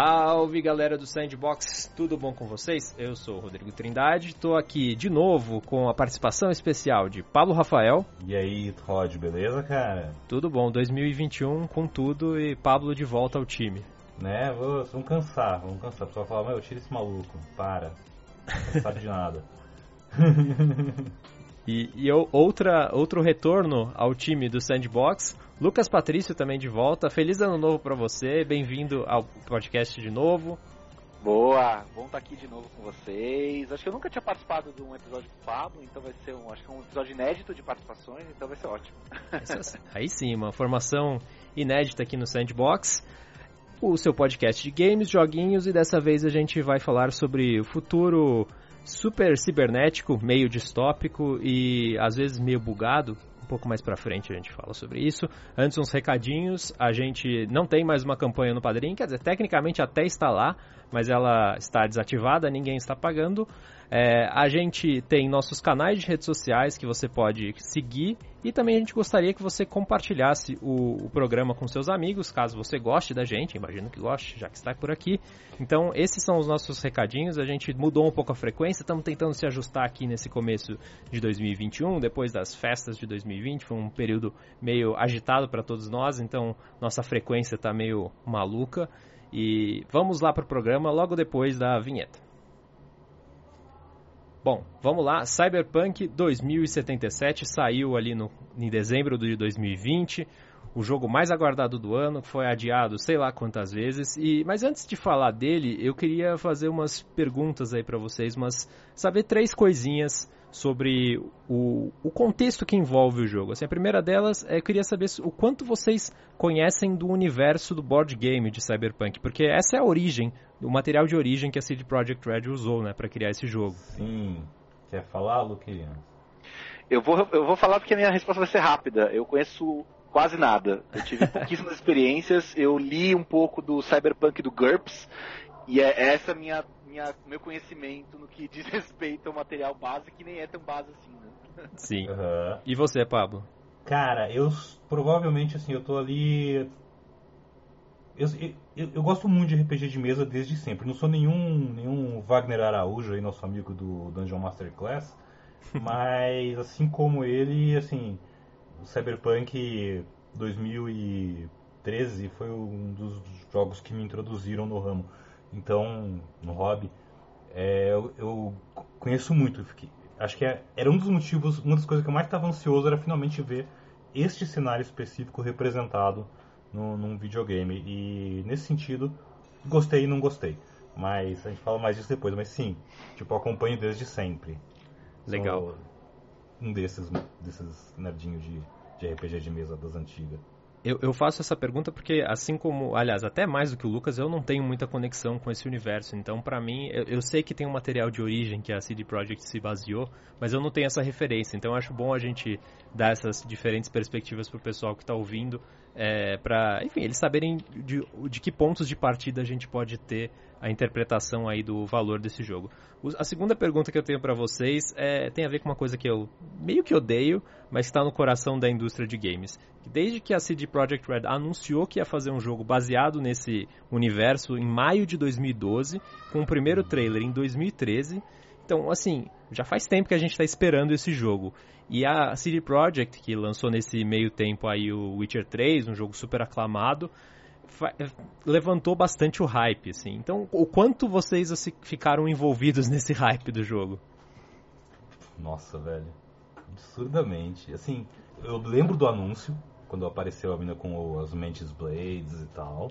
Salve galera do Sandbox, tudo bom com vocês? Eu sou o Rodrigo Trindade, estou aqui de novo com a participação especial de Pablo Rafael. E aí, Rod, beleza, cara? Tudo bom, 2021 com tudo e Pablo de volta ao time. Né, vamos cansar, vamos cansar. O pessoal fala, meu, tira esse maluco, para. Não sabe de nada. e, e outra, outro retorno ao time do Sandbox, Lucas Patrício também de volta. Feliz ano novo para você, bem-vindo ao podcast de novo. Boa, bom estar tá aqui de novo com vocês. Acho que eu nunca tinha participado de um episódio com o Pablo, então vai ser um, acho que um episódio inédito de participações, então vai ser ótimo. Aí sim, uma formação inédita aqui no Sandbox. O seu podcast de games, joguinhos e dessa vez a gente vai falar sobre o futuro super cibernético, meio distópico e às vezes meio bugado pouco mais pra frente a gente fala sobre isso. Antes, uns recadinhos. A gente não tem mais uma campanha no Padrim, quer dizer, tecnicamente até está lá, mas ela está desativada, ninguém está pagando. É, a gente tem nossos canais de redes sociais que você pode seguir e também a gente gostaria que você compartilhasse o, o, programa com seus amigos, caso você goste da gente, imagino que goste, já que está por aqui. Então, esses são os nossos recadinhos. A gente mudou um pouco a frequência, estamos tentando se ajustar aqui nesse começo de 2021, depois das festas de 2020. Foi um período meio agitado para todos nós, então nossa frequência está meio maluca. E vamos lá para o programa logo depois da vinheta. Bom, vamos lá. Cyberpunk 2077 saiu ali no, em dezembro de 2020. O jogo mais aguardado do ano, foi adiado sei lá quantas vezes. E Mas antes de falar dele, eu queria fazer umas perguntas aí para vocês, mas saber três coisinhas sobre o, o contexto que envolve o jogo. Assim, a primeira delas é eu queria saber o quanto vocês conhecem do universo do board game de Cyberpunk, porque essa é a origem, o material de origem que a CD Projekt Red usou, né, para criar esse jogo. Sim. Quer falar, Luquinha? Eu vou, eu vou falar porque a minha resposta vai ser rápida. Eu conheço quase nada. Eu tive pouquíssimas experiências. Eu li um pouco do Cyberpunk do GURPS e é essa minha minha, meu conhecimento no que diz respeito ao material base, que nem é tão base assim, né? Sim. Uhum. E você, Pablo? Cara, eu provavelmente, assim, eu tô ali. Eu, eu, eu, gosto muito de RPG de mesa desde sempre. Não sou nenhum, nenhum Wagner Araújo aí, nosso amigo do Dungeon Masterclass. mas, assim como ele, assim, o Cyberpunk 2013 foi um dos jogos que me introduziram no ramo. Então, no hobby, é, eu, eu, conheço muito. Fiquei, acho que é, era um dos motivos, uma das coisas que eu mais estava ansioso era finalmente ver este cenário específico representado no, num videogame. E nesse sentido, gostei e não gostei. Mas a gente fala mais disso depois. Mas sim, tipo, acompanho desde sempre. Legal. Sou um desses, desses nerdinhos de, de RPG de mesa das antigas. Eu, eu, faço essa pergunta porque, assim como, aliás, até mais do que o Lucas, eu não tenho muita conexão com esse universo. Então, para mim, eu, eu, sei que tem um material de origem que a CD Projekt se baseou, mas eu não tenho essa referência. Então, acho bom a gente dar essas diferentes perspectivas pro pessoal que está ouvindo, é, para, enfim, eles saberem de, de que pontos de partida a gente pode ter a interpretação aí do valor desse jogo. A segunda pergunta que eu tenho para vocês é, tem a ver com uma coisa que eu meio que odeio, mas está no coração da indústria de games. Desde que a CD Projekt Red anunciou que ia fazer um jogo baseado nesse universo em maio de 2012, com o primeiro trailer em 2013, então, assim, já faz tempo que a gente está esperando esse jogo. E a CD Projekt, que lançou nesse meio tempo aí o Witcher 3, um jogo super aclamado, levantou bastante o hype, assim. Então, o quanto vocês assim, ficaram envolvidos nesse hype do jogo? Nossa, velho. Absurdamente. Assim, eu lembro do anúncio, quando apareceu a mina com as Mantis Blades e tal.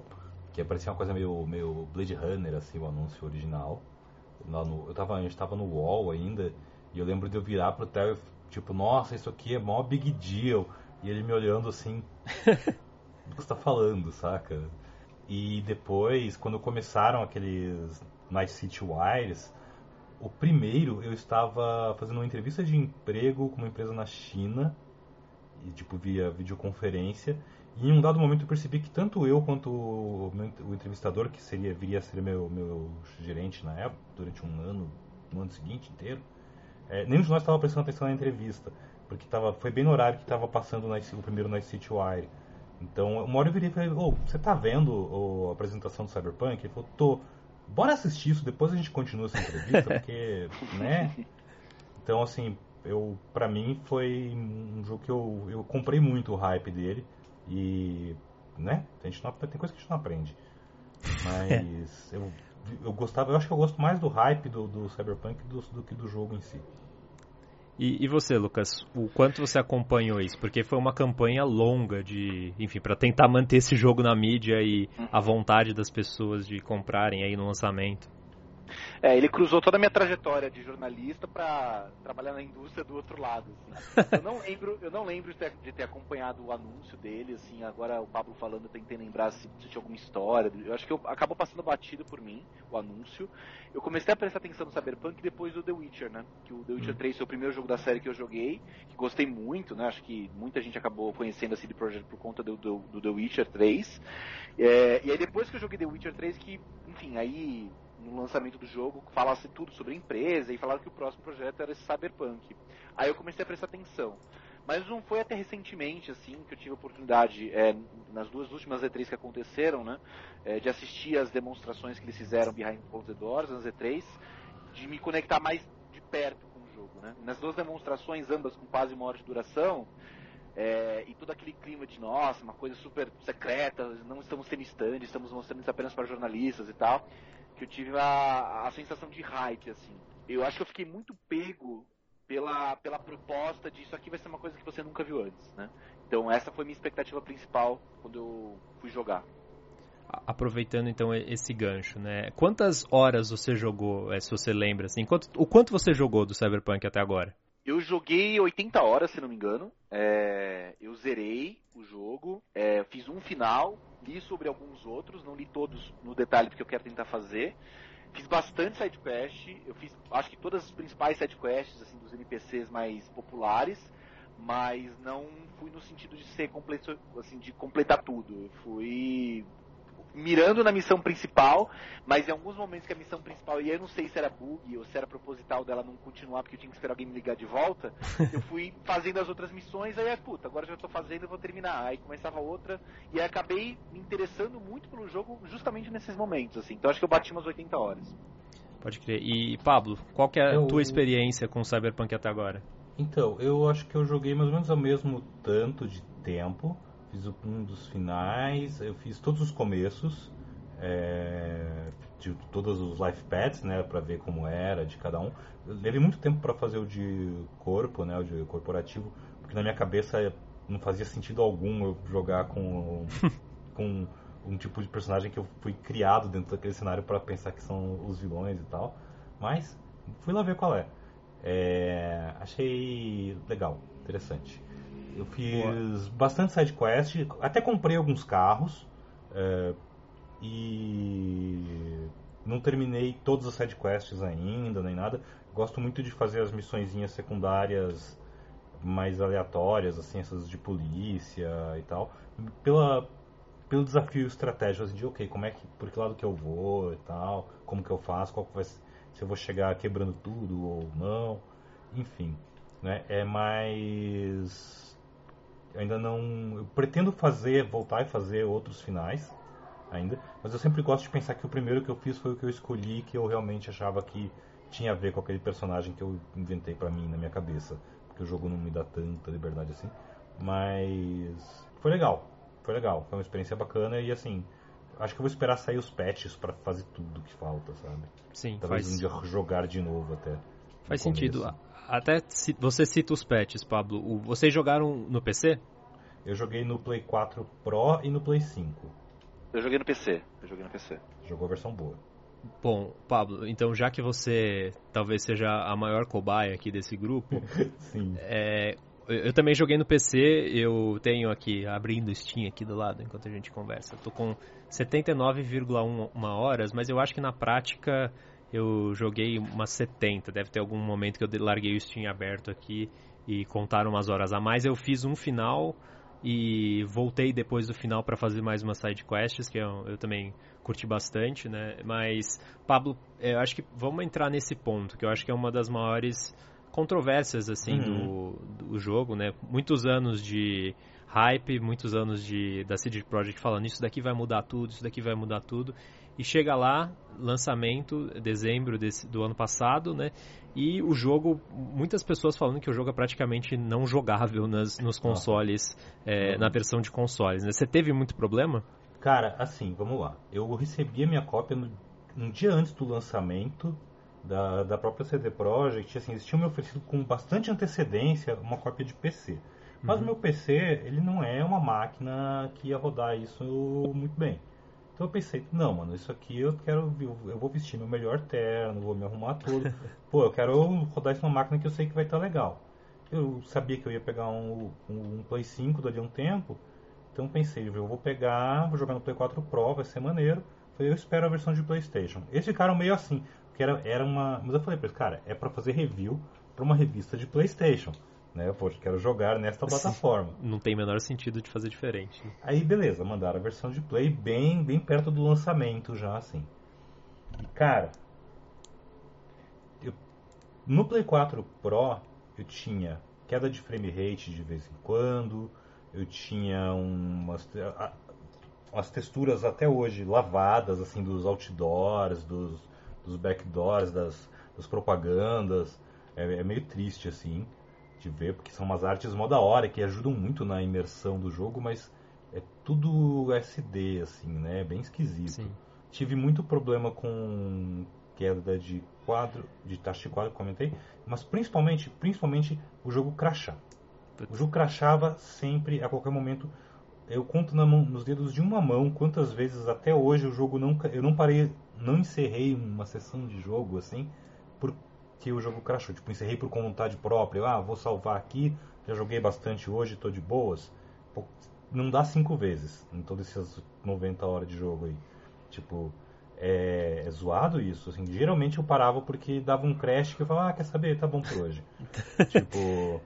Que parecia uma coisa meio, meio Blade Runner, assim, o anúncio original. No, eu tava, a gente tava no wall ainda, e eu lembro de eu virar pro Theo tipo, nossa, isso aqui é mó big deal. E ele me olhando assim, do que você tá falando, saca? E depois, quando começaram aqueles Night City Wires, o primeiro eu estava fazendo uma entrevista de emprego com uma empresa na China, e tipo via videoconferência, e em um dado momento eu percebi que tanto eu quanto o, o entrevistador, que seria viria a ser meu, meu gerente na época, durante um ano, no ano seguinte inteiro, é, nenhum de nós estava prestando atenção na entrevista, porque tava, foi bem no horário que estava passando o primeiro Night City Wire. Então, uma hora eu virei e falei, oh, você tá vendo oh, a apresentação do Cyberpunk? Ele falou, tô. Bora assistir isso, depois a gente continua essa entrevista, porque, né? Então, assim, eu, pra mim foi um jogo que eu, eu comprei muito o hype dele e, né? A gente não, tem coisa que a gente não aprende. Mas eu, eu gostava, eu acho que eu gosto mais do hype do, do Cyberpunk do, do que do jogo em si. E, e, você, Lucas, o quanto você acompanhou isso? Porque foi uma campanha longa de, enfim, para tentar manter esse jogo na mídia e a vontade das pessoas de comprarem aí no lançamento. É, ele cruzou toda a minha trajetória de jornalista para trabalhar na indústria do outro lado. Assim. Eu não lembro, eu não lembro de ter, de ter, acompanhado o anúncio dele. Assim, agora o Pablo falando, eu tentei lembrar se, se tinha alguma história. Eu acho que eu, acabou passando batido por mim o anúncio. Eu comecei a prestar atenção no Cyberpunk depois do The Witcher, né? Que o The Witcher 3 hum. foi o primeiro jogo da série que eu joguei, que gostei muito, né? Acho que muita gente acabou conhecendo a CD Projekt por conta do, do, do The Witcher 3. É, e aí depois que eu joguei The Witcher 3, que, enfim, aí no lançamento do jogo, falasse tudo sobre a empresa e falaram que o próximo projeto era esse Cyberpunk. Aí eu comecei a prestar atenção. Mas não foi até recentemente, assim, que eu tive a oportunidade, é, nas duas últimas E3 que aconteceram, né, é, de assistir as demonstrações que eles fizeram behind closed doors, nas E3, de me conectar mais de perto com o jogo, né. Nas duas demonstrações, ambas com quase uma hora de duração, é, e todo aquele clima de, nossa, uma coisa super secreta, não estamos tendo stand, estamos mostrando isso apenas para jornalistas e tal que eu tive a, a sensação de hype, assim. Eu acho que eu fiquei muito pego pela, pela proposta de isso aqui vai ser uma coisa que você nunca viu antes, né? Então essa foi minha expectativa principal quando eu fui jogar. Aproveitando então esse gancho, né? Quantas horas você jogou, é, se você lembra, assim? Quanto, o quanto você jogou do Cyberpunk até agora? Eu joguei 80 horas, se não me engano. É, eu zerei o jogo, é, fiz um final, li sobre alguns outros, não li todos no detalhe porque eu quero tentar fazer. Fiz bastante sidequest, eu fiz acho que todas as principais sidequests assim, dos NPCs mais populares, mas não fui no sentido de ser completo, assim, de completar tudo. Eu fui mirando na missão principal, mas em alguns momentos que a missão principal, e eu não sei se era bug ou se era proposital dela não continuar porque eu tinha que esperar alguém me ligar de volta, eu fui fazendo as outras missões, aí é puta, agora já estou fazendo, eu vou terminar. Aí começava outra, e aí acabei me interessando muito pelo jogo justamente nesses momentos, assim. Então acho que eu bati umas 80 horas. Pode crer. E Pablo, qual que é a eu... tua experiência com Cyberpunk até agora? Então, eu acho que eu joguei mais ou menos ao mesmo tanto de tempo fiz um dos finais, eu fiz todos os começos, é, de todos os life pads, né, para ver como era de cada um. Eu levei muito tempo para fazer o de corpo, né, o de corporativo, porque na minha cabeça não fazia sentido algum eu jogar com com um tipo de personagem que eu fui criado dentro daquele cenário para pensar que são os vilões e tal. Mas fui lá ver qual é. é achei legal, interessante. Eu fiz Boa. bastante side quest, até comprei alguns carros é, e não terminei todas as side quests ainda, nem nada. Gosto muito de fazer as missõezinhas secundárias mais aleatórias, assim, essas de polícia e tal, pela pelo desafio estratégico assim, de ok, como é que por que lado que eu vou e tal, como que eu faço, qual vai se eu vou chegar quebrando tudo ou não, enfim, né? É mais ainda não. Eu pretendo fazer, voltar e fazer outros finais ainda, mas eu sempre gosto de pensar que o primeiro que eu fiz foi o que eu escolhi, que eu realmente achava que tinha a ver com aquele personagem que eu inventei para mim na minha cabeça, porque o jogo não me dá tanta liberdade assim. Mas foi legal, foi legal, foi uma experiência bacana e assim, acho que eu vou esperar sair os patches para fazer tudo que falta, sabe? Sim, Talvez faz... um dia jogar de novo até. Faz sentido até você cita os patches, Pablo. vocês jogaram no PC? Eu joguei no Play 4 Pro e no Play 5. Eu joguei no PC. Eu joguei no PC. Jogou a versão boa. Bom, Pablo, então já que você talvez seja a maior cobaia aqui desse grupo, Sim. É, eu também joguei no PC, eu tenho aqui, abrindo o Steam aqui do lado enquanto a gente conversa. Tô com 79,1 horas, mas eu acho que na prática eu joguei umas 70. Deve ter algum momento que eu larguei o Steam aberto aqui e contaram umas horas a mais. Eu fiz um final e voltei depois do final para fazer mais umas side quests que eu, eu, também curti bastante, né? Mas Pablo, eu acho que vamos entrar nesse ponto que eu acho que é uma das maiores controvérsias assim uhum. do, do jogo, né? Muitos anos de hype, muitos anos de, da CD Projekt falando isso daqui vai mudar tudo, isso daqui vai mudar tudo. E chega lá, lançamento, dezembro desse, do ano passado, né? E o jogo, muitas pessoas falando que o jogo é praticamente não jogável nas, nos consoles, é, na versão de consoles, né? Você teve muito problema? Cara, assim, vamos lá. Eu recebi a minha cópia no, um dia antes do lançamento da, da própria CD Projekt. Assim, eles tinham me oferecido com bastante antecedência uma cópia de PC. Mas o uhum. meu PC, ele não é uma máquina que ia rodar isso muito bem. Então eu pensei, não, mano, isso aqui eu quero, eu vou vestir meu melhor terno, vou me arrumar tudo. Pô, eu quero rodar isso numa máquina que eu sei que vai estar legal. Eu sabia que eu ia pegar um, um, Play 5 dali a um tempo, então pensei, eu vou pegar, vou jogar no Play 4 Pro, vai ser maneiro. Eu espero a versão de PlayStation. Eles ficaram meio assim, porque era, era uma. Mas eu falei pra eles, cara, é para fazer review para uma revista de PlayStation né? Poxa, quero jogar nesta plataforma. Não tem o menor sentido de fazer diferente. Né? Aí, beleza, mandaram a versão de Play bem, bem perto do lançamento já, assim. E, cara, eu, no Play 4 Pro eu tinha queda de frame rate de vez em quando, eu tinha umas, umas texturas até hoje lavadas, assim, dos outdoors, dos, dos backdoors, das, das propagandas. É, é meio triste, assim de ver, porque são umas artes mó da hora que ajudam muito na imersão do jogo, mas é tudo SD, assim, né? É bem esquisito. Sim. Tive muito problema com queda de quadro, de taxa de quadro, comentei, mas principalmente, principalmente o jogo crachar. O jogo crachava sempre, a qualquer momento. Eu conto mão, nos dedos de uma mão quantas vezes até hoje o jogo não. Eu não parei, não encerrei uma sessão de jogo assim, que o jogo crashou. Tipo, encerrei por vontade própria. Ah, vou salvar aqui, já joguei bastante hoje, tô de boas. Pô, não dá cinco vezes em todas essas 90 horas de jogo aí. Tipo, é, é, zoado isso. Assim, geralmente eu parava porque dava um crash que eu falava, ah, quer saber, tá bom por hoje. tipo.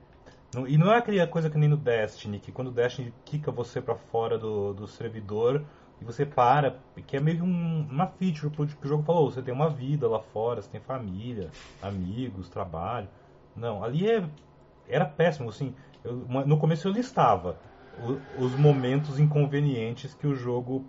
Não, e não é aquela coisa que nem no Destiny, que quando o Destiny quica você para fora do, do servidor, e você para, que é meio um, uma feature que o jogo falou, você tem uma vida lá fora, você tem família, amigos, trabalho. Não, ali é, era péssimo, assim, eu, no começo eu listava o, os momentos inconvenientes que o jogo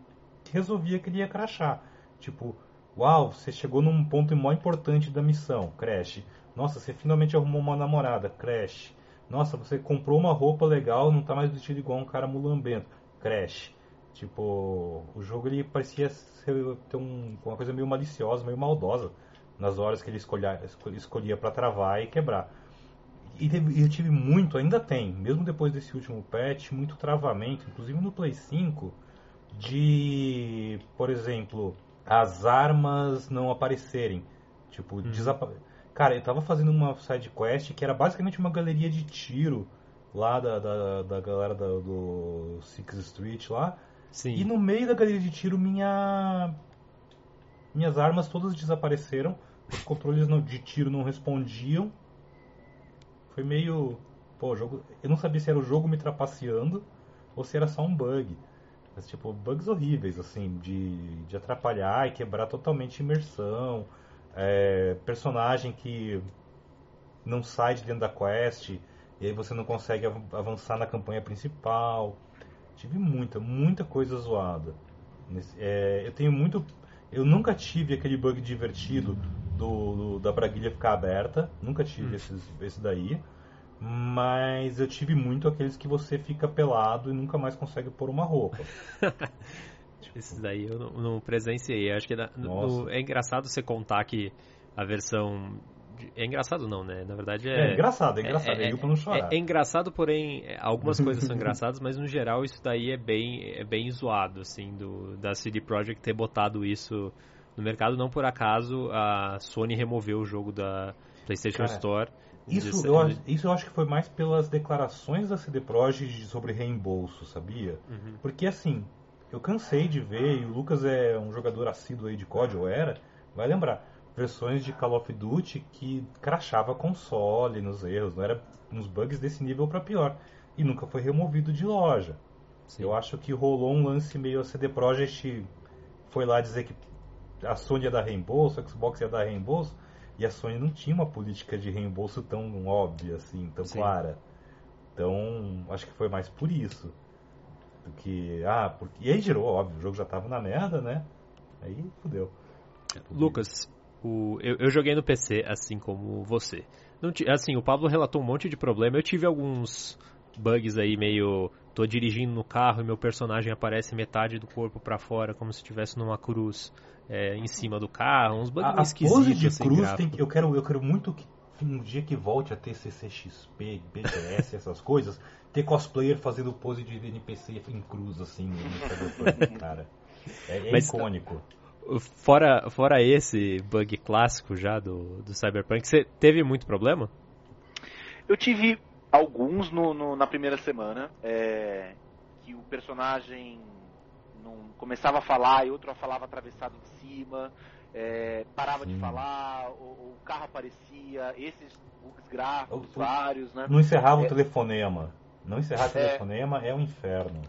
resolvia que ele ia crashar. Tipo, uau, você chegou num ponto mó importante da missão, crash. Nossa, você finalmente arrumou uma namorada, crash. Nossa, você comprou uma roupa legal, não tá mais vestido igual um cara mulambento, crash. Tipo, o jogo ele parecia ser, ter um, uma coisa meio maliciosa, meio maldosa nas horas que ele escolhia, escolhia para travar e quebrar. E eu tive muito, ainda tem, mesmo depois desse último patch, muito travamento, inclusive no Play 5, de, por exemplo, as armas não aparecerem. Tipo, hum. Cara, eu tava fazendo uma side quest que era basicamente uma galeria de tiro lá da, da, da galera da, do Six Street lá. Sim. E no meio da galeria de tiro, minha... minhas armas todas desapareceram. Os controles de tiro não respondiam. Foi meio. Pô, jogo. Eu não sabia se era o jogo me trapaceando ou se era só um bug. Mas, tipo, bugs horríveis, assim, de, de atrapalhar e quebrar totalmente imersão. É, personagem que não sai de dentro da quest e aí você não consegue avançar na campanha principal. Tive muita, muita coisa zoada. É, eu tenho muito. Eu nunca tive aquele bug divertido do, do da braguilha ficar aberta. Nunca tive hum. esses, esse daí. Mas eu tive muito aqueles que você fica pelado e nunca mais consegue pôr uma roupa. tipo... Esses daí eu não, não presenciei. Acho que na, no, é engraçado você contar que a versão é engraçado não, né? Na verdade é... É engraçado, é engraçado, é, é, é pra não chorar. É, é, engraçado, porém, algumas coisas são engraçadas, mas no geral isso daí é bem, é bem zoado, assim, do, da CD Projekt ter botado isso no mercado. Não por acaso a Sony removeu o jogo da PlayStation Cara, Store. Isso, eu, isso eu acho que foi mais pelas declarações da CD Projekt sobre reembolso, sabia? Uhum. Porque assim, eu cansei de ver, e o Lucas é um jogador assíduo aí de COD, ou era, vai lembrar versões de Call of Duty que crachava console nos erros, não era uns bugs desse nível para pior e nunca foi removido de loja. Sim. Eu acho que rolou um lance meio a CD Projekt foi lá dizer que a Sony ia dar reembolso, a Xbox ia dar reembolso e a Sony não tinha uma política de reembolso tão óbvia assim, tão Sim. clara. Então, acho que foi mais por isso. que, ah, porque... E aí girou, óbvio, o jogo já tava na merda, né? Aí fudeu. Lucas, o, eu, eu, joguei no PC assim como você. Não, assim, o Pablo relatou um monte de problema. Eu tive alguns bugs aí meio. Tô dirigindo no carro e meu personagem aparece metade do corpo para fora, como se estivesse numa cruz é, em cima do carro. Uns bugs a, esquisitos. A pose de assim, cruz tem, eu, quero, eu quero muito que um dia que volte a ter CCXP, BGS, essas coisas, ter cosplayer fazendo pose de NPC em cruz, assim, no cara. É, é Mas, icônico. Fora, fora esse bug clássico já do, do Cyberpunk, você teve muito problema? Eu tive alguns no, no na primeira semana, é, que o personagem não começava a falar e outro falava atravessado em cima, é, parava Sim. de falar, o, o, carro aparecia, esses bugs gráficos, o, vários, né? Não encerrava é, o telefonema. Não encerrar o é. telefonema é um inferno.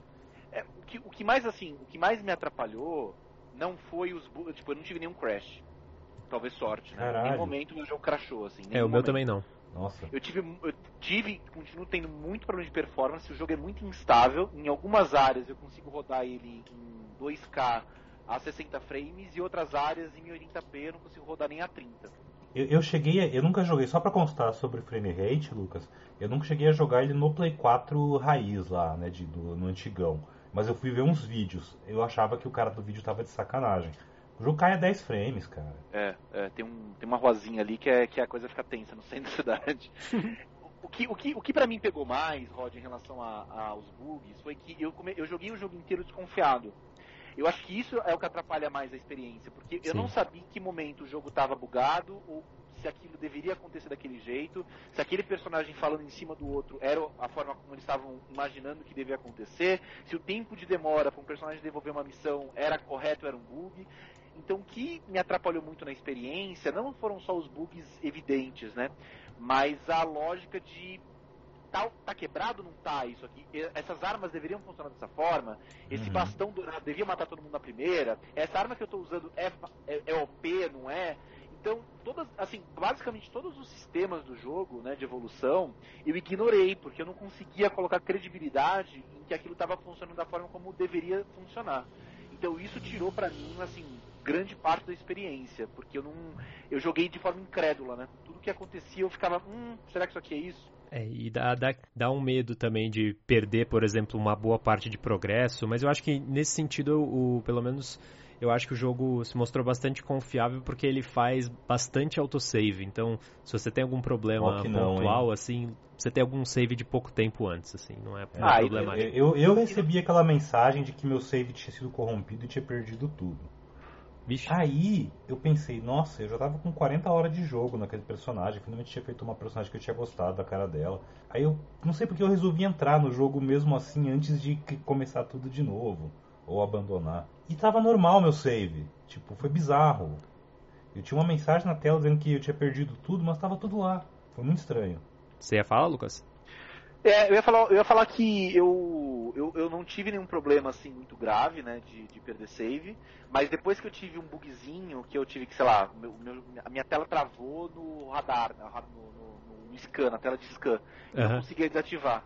É, o, que, o que mais assim, o que mais me atrapalhou não foi os tipo, eu não tive nenhum crash. Talvez sorte, né? Em nenhum momento o jogo crashou, assim. É, o meu também não. Nossa. Eu tive, eu tive, continuo tendo muito problema de performance, o jogo é muito instável. Em algumas áreas eu consigo rodar ele em 2K a 60 frames e outras áreas em 1080p eu não consigo rodar nem a 30. Eu, eu cheguei, eu nunca joguei, só para constar sobre frame rate, Lucas, eu nunca cheguei a jogar ele no Play 4 raiz lá, né, de, do, no antigão. Mas eu fui ver uns vídeos, eu achava que o cara do vídeo tava de sacanagem. O jogo cai a 10 frames, cara. É, é tem, um, tem uma ruazinha ali que, é, que a coisa fica tensa no centro da cidade. o que, o que, o que pra mim pegou mais, Rod, em relação aos bugs, foi que eu, come, eu joguei o jogo inteiro desconfiado. Eu acho que isso é o que atrapalha mais a experiência, porque Sim. eu não sabia em que momento o jogo estava bugado ou se aquilo deveria acontecer daquele jeito, se aquele personagem falando em cima do outro era a forma como eles estavam imaginando que devia acontecer, se o tempo de demora para um personagem devolver uma missão era correto ou era um bug. Então, o que me atrapalhou muito na experiência não foram só os bugs evidentes, né? Mas a lógica de tá, tá quebrado ou não tá isso aqui? Essas armas deveriam funcionar dessa forma? Esse uhum. bastão dourado devia matar todo mundo na primeira? Essa arma que eu estou usando é, é, é OP, não é? Então, todas, assim, basicamente todos os sistemas do jogo, né, de evolução, eu ignorei, porque eu não conseguia colocar credibilidade em que aquilo estava funcionando da forma como deveria funcionar. Então, isso tirou para mim, assim, grande parte da experiência, porque eu não, eu joguei de forma incrédula, né? Tudo que acontecia eu ficava, hum, será que isso aqui é isso? É, e dá, dá, dá um medo também de perder, por exemplo, uma boa parte de progresso, mas eu acho que nesse sentido, o, pelo menos, eu acho que o jogo se mostrou bastante confiável porque ele faz bastante autosave. Então, se você tem algum problema não, pontual, hein? assim, você tem algum save de pouco tempo antes, assim, não é, ah, problemático. Eu, eu, eu recebi aquela mensagem de que meu save tinha sido corrompido e tinha perdido tudo. Vixe. Aí eu pensei, nossa, eu já tava com 40 horas de jogo naquele personagem, finalmente tinha feito uma personagem que eu tinha gostado da cara dela. Aí eu não sei porque eu resolvi entrar no jogo mesmo assim antes de começar tudo de novo ou abandonar. E tava normal meu save, tipo, foi bizarro. Eu tinha uma mensagem na tela dizendo que eu tinha perdido tudo, mas tava tudo lá. Foi muito estranho. Você ia falar, Lucas? É, eu ia falar, eu ia falar que eu, eu, eu não tive nenhum problema assim muito grave, né, de, de perder save, mas depois que eu tive um bugzinho, que eu tive que, sei lá, meu, meu, a minha tela travou no radar, no, no, no scan, na tela de scan, uhum. eu não conseguia desativar.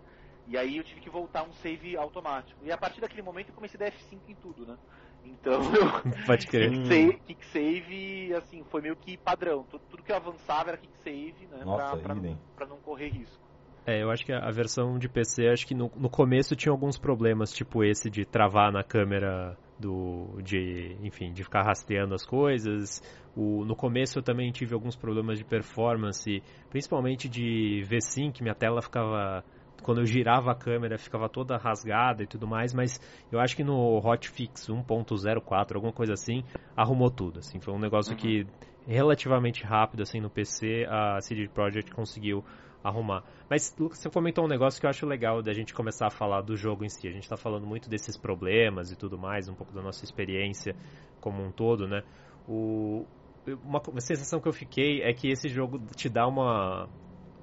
E aí eu tive que voltar um save automático. E a partir daquele momento eu comecei a dar F5 em tudo, né? Então, Pode crer. kick, save, kick save, assim, foi meio que padrão. Tudo, tudo que eu avançava era kick save, né? Nossa, pra, pra, não, pra não correr risco. É, eu acho que a versão de PC, acho que no, no começo tinha alguns problemas, tipo esse de travar na câmera do de, enfim, de ficar rastreando as coisas. O, no começo eu também tive alguns problemas de performance, principalmente de V-Sync, minha tela ficava quando eu girava a câmera ficava toda rasgada e tudo mais, mas eu acho que no Hotfix 1.04, alguma coisa assim, arrumou tudo, assim, foi um negócio uhum. que relativamente rápido assim no PC a CD Projekt conseguiu arrumar. Mas, Lucas, você comentou um negócio que eu acho legal da gente começar a falar do jogo em si. A gente está falando muito desses problemas e tudo mais, um pouco da nossa experiência como um todo, né? O, uma, uma sensação que eu fiquei é que esse jogo te dá uma...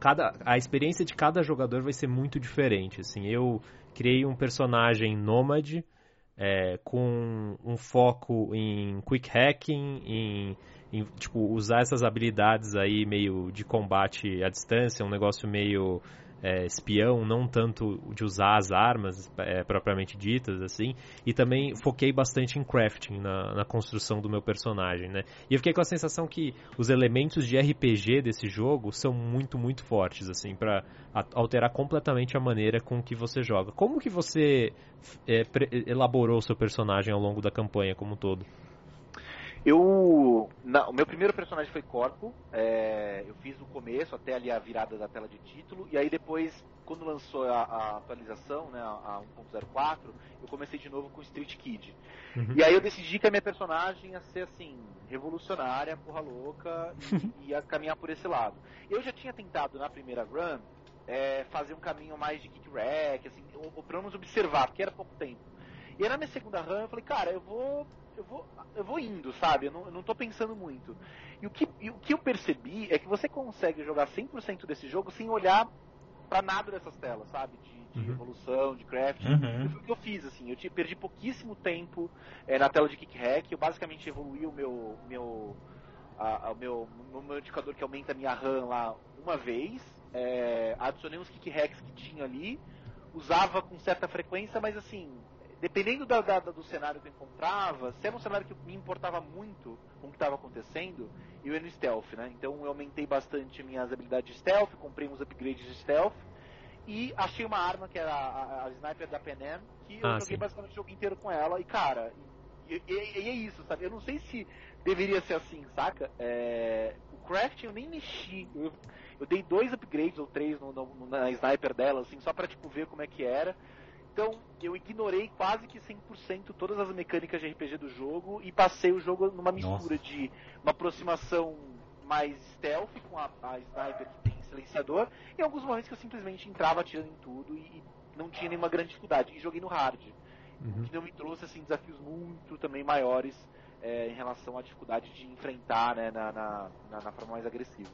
Cada, a experiência de cada jogador vai ser muito diferente, assim. Eu criei um personagem nômade, é, com um foco em quick hacking, em em, tipo, usar essas habilidades aí meio de combate à distância, um negócio meio é, espião, não tanto de usar as armas é, propriamente ditas, assim, e também foquei bastante em crafting, na, na, construção do meu personagem, né? E eu fiquei com a sensação que os elementos de RPG desse jogo são muito, muito fortes, assim, para alterar completamente a maneira com que você joga. Como que você é, elaborou o seu personagem ao longo da campanha como um todo? Eu. Na, o meu primeiro personagem foi Corpo. É, eu fiz no começo, até ali a virada da tela de título. E aí depois, quando lançou a, a atualização, né, a, a 1.04, eu comecei de novo com Street Kid. Uhum. E aí eu decidi que a minha personagem ia ser assim, revolucionária, porra louca, e ia caminhar por esse lado. Eu já tinha tentado na primeira run é, fazer um caminho mais de kick rack, assim, ou, ou pelo menos observar, porque era pouco tempo. E aí na minha segunda run eu falei, cara, eu vou eu vou, eu vou indo, sabe? Eu não, eu não tô pensando muito. E o, que, e o que eu percebi é que você consegue jogar 100% desse jogo sem olhar para nada dessas telas, sabe? De, de uhum. evolução, de craft. Uhum. Foi o que eu fiz, assim. Eu perdi pouquíssimo tempo é, na tela de kick hack. Eu basicamente evoluí o meu, meu, a, a, o meu, o meu indicador que aumenta a minha RAM lá uma vez. É, adicionei uns kick hacks que tinha ali. Usava com certa frequência, mas assim, dependendo da, da, do cenário que eu encontrava, se era um cenário que me importava muito com o que estava acontecendo, eu ia no stealth, né? Então eu aumentei bastante minhas habilidades de stealth, comprei uns upgrades de stealth e achei uma arma que era a, a, sniper da Penem, que eu ah, joguei sim. basicamente o jogo inteiro com ela e cara, e, e, e, é isso, sabe? Eu não sei se deveria ser assim, saca? É, o crafting eu nem mexi. Eu, eu, dei dois upgrades ou três no, no, na sniper dela, assim, só pra tipo ver como é que era. Então, eu ignorei quase que 100% todas as mecânicas de RPG do jogo e passei o jogo numa mistura Nossa. de uma aproximação mais stealth com a, a, sniper que tem silenciador e alguns momentos que eu simplesmente entrava atirando em tudo e, não tinha nenhuma grande dificuldade. E joguei no hard, uhum. que não me trouxe assim, desafios muito também maiores é, em relação à dificuldade de enfrentar né, na, na, na, na forma mais agressiva.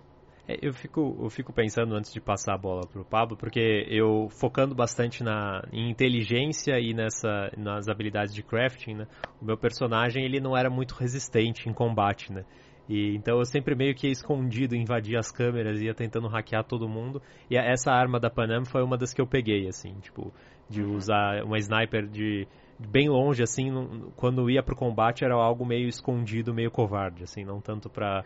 É, eu fico, eu fico pensando antes de passar a bola para o Pablo, porque eu focando bastante na em inteligência e nessa nas habilidades de crafting, né? O meu personagem ele não era muito resistente em combate, né? E, então eu sempre meio que ia escondido, invadia as câmeras, ia tentando hackear todo mundo. E essa arma da Panam foi uma das que eu peguei, assim, tipo, de uhum. usar uma sniper de bem longe, assim, quando ia pro combate era algo meio escondido, meio covarde, assim, não tanto pra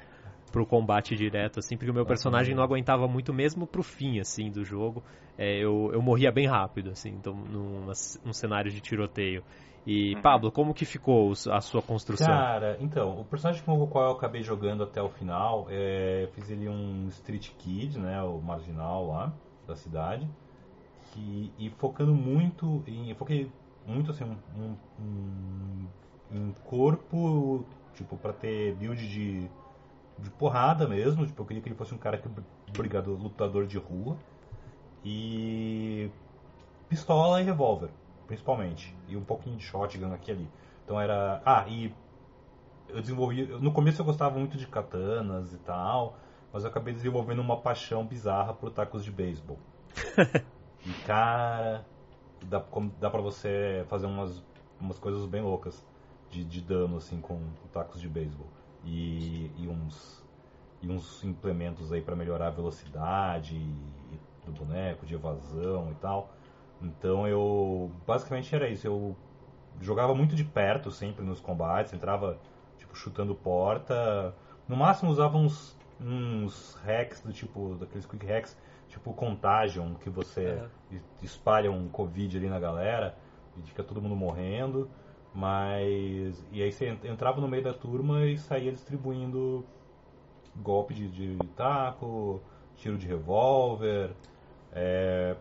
pro combate direto, assim, porque o meu personagem não aguentava muito mesmo pro fim, assim, do jogo. É, eu, eu morria bem rápido, assim, então, num, num cenário de tiroteio. E, uhum. Pablo, como que ficou a sua construção? Cara, então, o personagem com o qual eu acabei jogando até o final, é, eu fiz ele um Street Kid, né, o marginal lá, da cidade, que, e focando muito em... Eu foquei muito, assim, um, um, um corpo, tipo, para ter build de de porrada mesmo. Tipo, eu queria que ele fosse um cara que brigador, lutador de rua. E pistola e revólver, principalmente. E um pouquinho de shotgun aqui ali. Então era. Ah, e eu desenvolvi. No começo eu gostava muito de katanas e tal, mas eu acabei desenvolvendo uma paixão bizarra por tacos de beisebol. e cara, dá, dá pra você fazer umas, umas coisas bem loucas de, de dano assim com, com tacos de beisebol e, e uns e uns implementos aí para melhorar a velocidade do boneco, de evasão e tal. Então eu basicamente era isso. Eu jogava muito de perto sempre nos combates, entrava tipo chutando porta. No máximo usava uns, uns hacks do tipo daqueles quick hacks, tipo Contagion, que você é. espalha um covid ali na galera e fica todo mundo morrendo. Mas. E aí você entrava no meio da turma e saía distribuindo golpe de, de taco, tiro de revólver. É,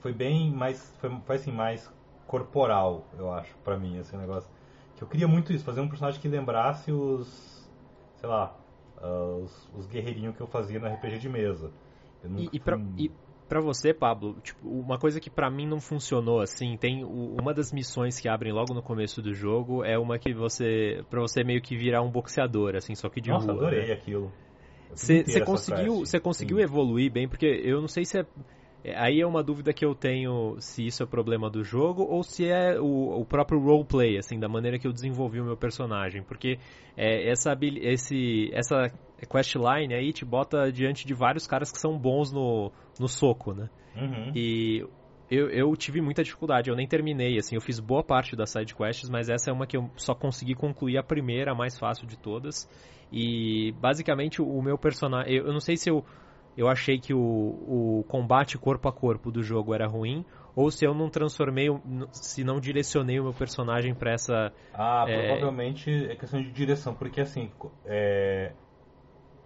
foi bem mais. Foi, foi assim, mais corporal, eu acho, pra mim, esse negócio. Que eu queria muito isso, fazer um personagem que lembrasse os. sei lá. Uh, os, os guerreirinhos que eu fazia no RPG de mesa. E, e, pra, e, para você, Pablo, tipo, uma coisa que para mim não funcionou assim, tem o, uma das missões que abrem logo no começo do jogo é uma que você para você meio que virar um boxeador assim, só que de Nossa, rua. adorei né? aquilo. Você conseguiu, você conseguiu evoluir bem porque eu não sei se é, aí é uma dúvida que eu tenho se isso é problema do jogo ou se é o, o próprio roleplay, assim, da maneira que eu desenvolvi o meu personagem. Porque é, essa, esse, essa questline aí te bota diante de vários caras que são bons no, no soco, né? Uhum. E eu, eu tive muita dificuldade, eu nem terminei, assim, eu fiz boa parte das side quests, mas essa é uma que eu só consegui concluir a primeira, a mais fácil de todas. E basicamente o meu personagem, eu, eu não sei se eu eu achei que o, o combate corpo a corpo do jogo era ruim, ou se eu não transformei, se não direcionei o meu personagem para essa. Ah, é... provavelmente é questão de direção, porque assim. É...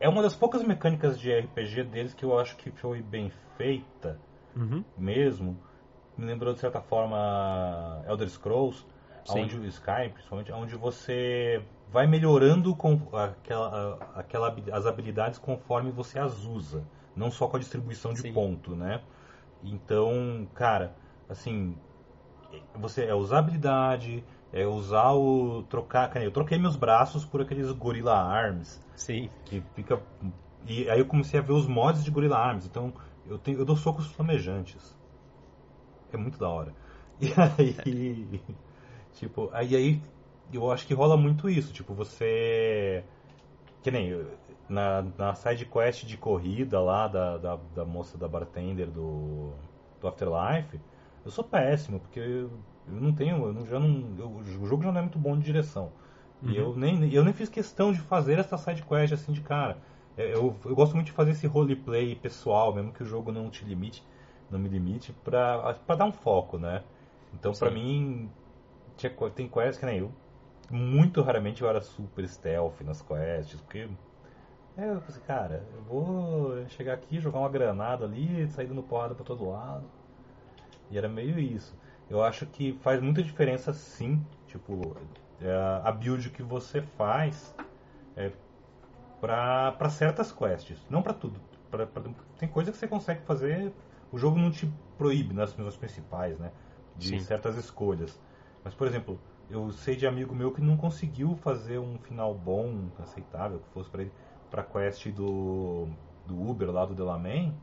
é uma das poucas mecânicas de RPG deles que eu acho que foi bem feita, uhum. mesmo. Me lembrou de certa forma Elder Scrolls, Sim. onde o Sky, principalmente, onde você vai melhorando com aquela, aquela, as habilidades conforme você as usa não só com a distribuição de Sim. ponto, né? Então, cara, assim, você é usar habilidade, é usar o trocar, eu troquei meus braços por aqueles Gorilla Arms. Sim. Que fica e aí eu comecei a ver os mods de Gorilla Arms, então eu tenho eu dou socos flamejantes. É muito da hora. E aí tipo, aí aí eu acho que rola muito isso, tipo, você que nem na, na side quest de corrida lá da, da, da moça da bartender do, do Afterlife, eu sou péssimo, porque eu, não tenho, eu não, já não, eu, o jogo já não é muito bom de direção. Uhum. E eu nem, eu nem fiz questão de fazer essa side quest assim de cara. É, eu, eu gosto muito de fazer esse roleplay pessoal, mesmo que o jogo não te limite, não me limite, pra, pra dar um foco, né? Então, Sim. pra mim, tinha, tem quests que nem eu. Muito raramente eu era super stealth nas quests, porque é, eu pensei, cara, eu vou chegar aqui, jogar uma granada ali, sair dando porrada pra todo lado. E era meio isso. Eu acho que faz muita diferença sim, tipo, é, a build que você faz é, pra, pra certas quests, não pra tudo. Pra, pra, tem coisa que você consegue fazer, o jogo não te proíbe nas missões principais, né? De sim. certas escolhas. Mas, por exemplo, eu sei de amigo meu que não conseguiu fazer um final bom, aceitável, que fosse para ele pra quest do, do Uber lá do Delaman,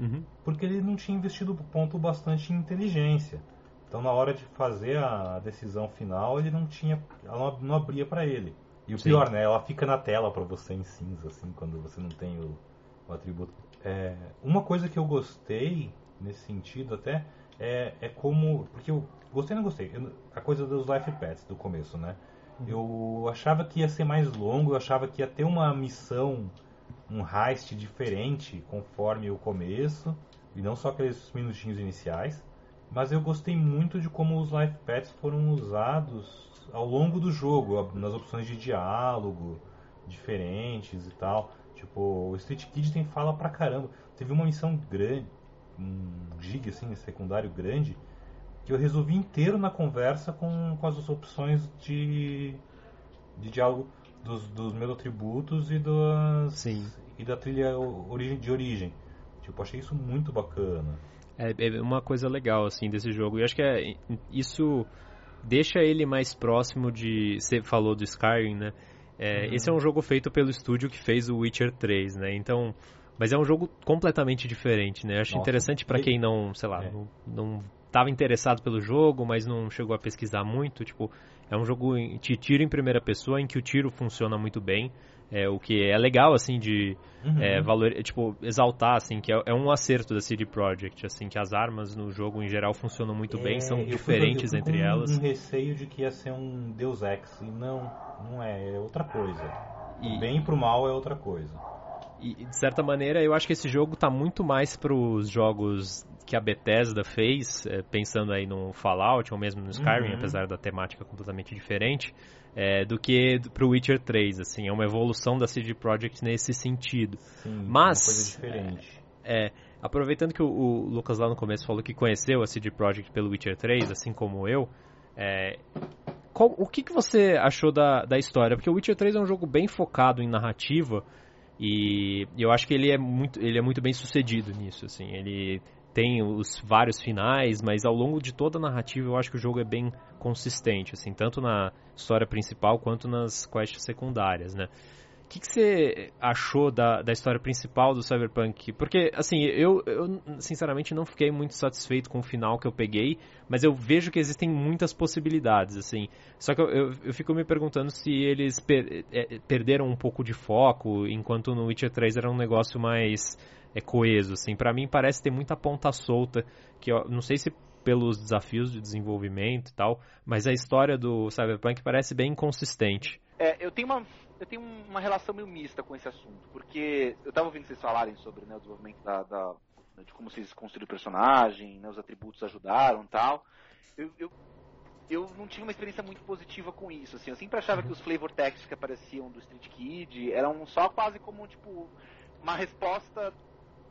uhum. porque ele não tinha investido ponto bastante em inteligência. Então na hora de fazer a decisão final, ele não tinha, ela não abria para ele. E o Sim. pior, né, ela fica na tela para você em cinza assim, quando você não tem o, o atributo. É, uma coisa que eu gostei nesse sentido até é, é como, porque eu gostei não gostei, eu, a coisa dos life pets do começo, né? Eu achava que ia ser mais longo, eu achava que ia ter uma missão, um heist diferente conforme o começo, e não só aqueles minutinhos iniciais. Mas eu gostei muito de como os life pets foram usados ao longo do jogo, nas opções de diálogo diferentes e tal. Tipo, o Street Kid tem fala pra caramba. Teve uma missão grande, um gig assim, secundário grande, que eu resolvi inteiro na conversa com, com as opções de, de diálogo dos, dos meus atributos e, das, Sim. e da trilha origem, de origem. Tipo, achei isso muito bacana. É, é uma coisa legal, assim, desse jogo. E acho que é, isso deixa ele mais próximo de... Você falou do Skyrim, né? É, uhum. Esse é um jogo feito pelo estúdio que fez o Witcher 3, né? Então... Mas é um jogo completamente diferente, né? Acho Nossa, interessante para quem não, sei lá, é. não, não estava interessado pelo jogo, mas não chegou a pesquisar muito. Tipo, é um jogo de tiro em primeira pessoa em que o tiro funciona muito bem. É, o que é legal, assim, de uhum. é, valor, tipo, exaltar, assim, que é, é, um acerto da CD Projekt, assim, que as armas no jogo, em geral, funcionam muito é, bem, são diferentes entre elas. um receio de que ia ser um Deus Ex, e não, não é, é outra coisa. E, o bem e pro mal é outra coisa. E, de certa maneira, eu acho que esse jogo tá muito mais para os jogos que a Bethesda fez, é, pensando aí no Fallout ou mesmo no Skyrim, uhum. apesar da temática completamente diferente, é, do que pro Witcher 3, assim, é uma evolução da CD Projekt nesse sentido. Sim, Mas, coisa diferente. É, é, aproveitando que o, o, Lucas lá no começo falou que conheceu a CD Projekt pelo Witcher 3, assim como eu, é, qual, o que, que você achou da, da história? Porque o Witcher 3 é um jogo bem focado em narrativa, e eu acho que ele é muito, ele é muito bem sucedido nisso, assim. Ele tem os vários finais, mas ao longo de toda a narrativa eu acho que o jogo é bem consistente, assim, tanto na história principal quanto nas quests secundárias, né? Que, que você achou da, da história principal do Cyberpunk? Porque, assim, eu, eu sinceramente não fiquei muito satisfeito com o final que eu peguei, mas eu vejo que existem muitas possibilidades, assim. Só que eu, eu, eu fico me perguntando se eles per, é, perderam um pouco de foco, enquanto no Witcher 3 era um negócio mais é, coeso, assim. Para mim parece ter muita ponta solta, que eu não sei se pelos desafios de desenvolvimento e tal, mas a história do Cyberpunk parece bem inconsistente. É, eu tenho uma eu tenho uma relação meio mista com esse assunto, porque eu estava ouvindo vocês falarem sobre né, o desenvolvimento da, da, de como vocês construíram o personagem, né, os atributos ajudaram tal. Eu, eu, eu não tinha uma experiência muito positiva com isso. Assim, eu sempre achava que os flavor texts que apareciam do Street Kid eram só quase como tipo uma resposta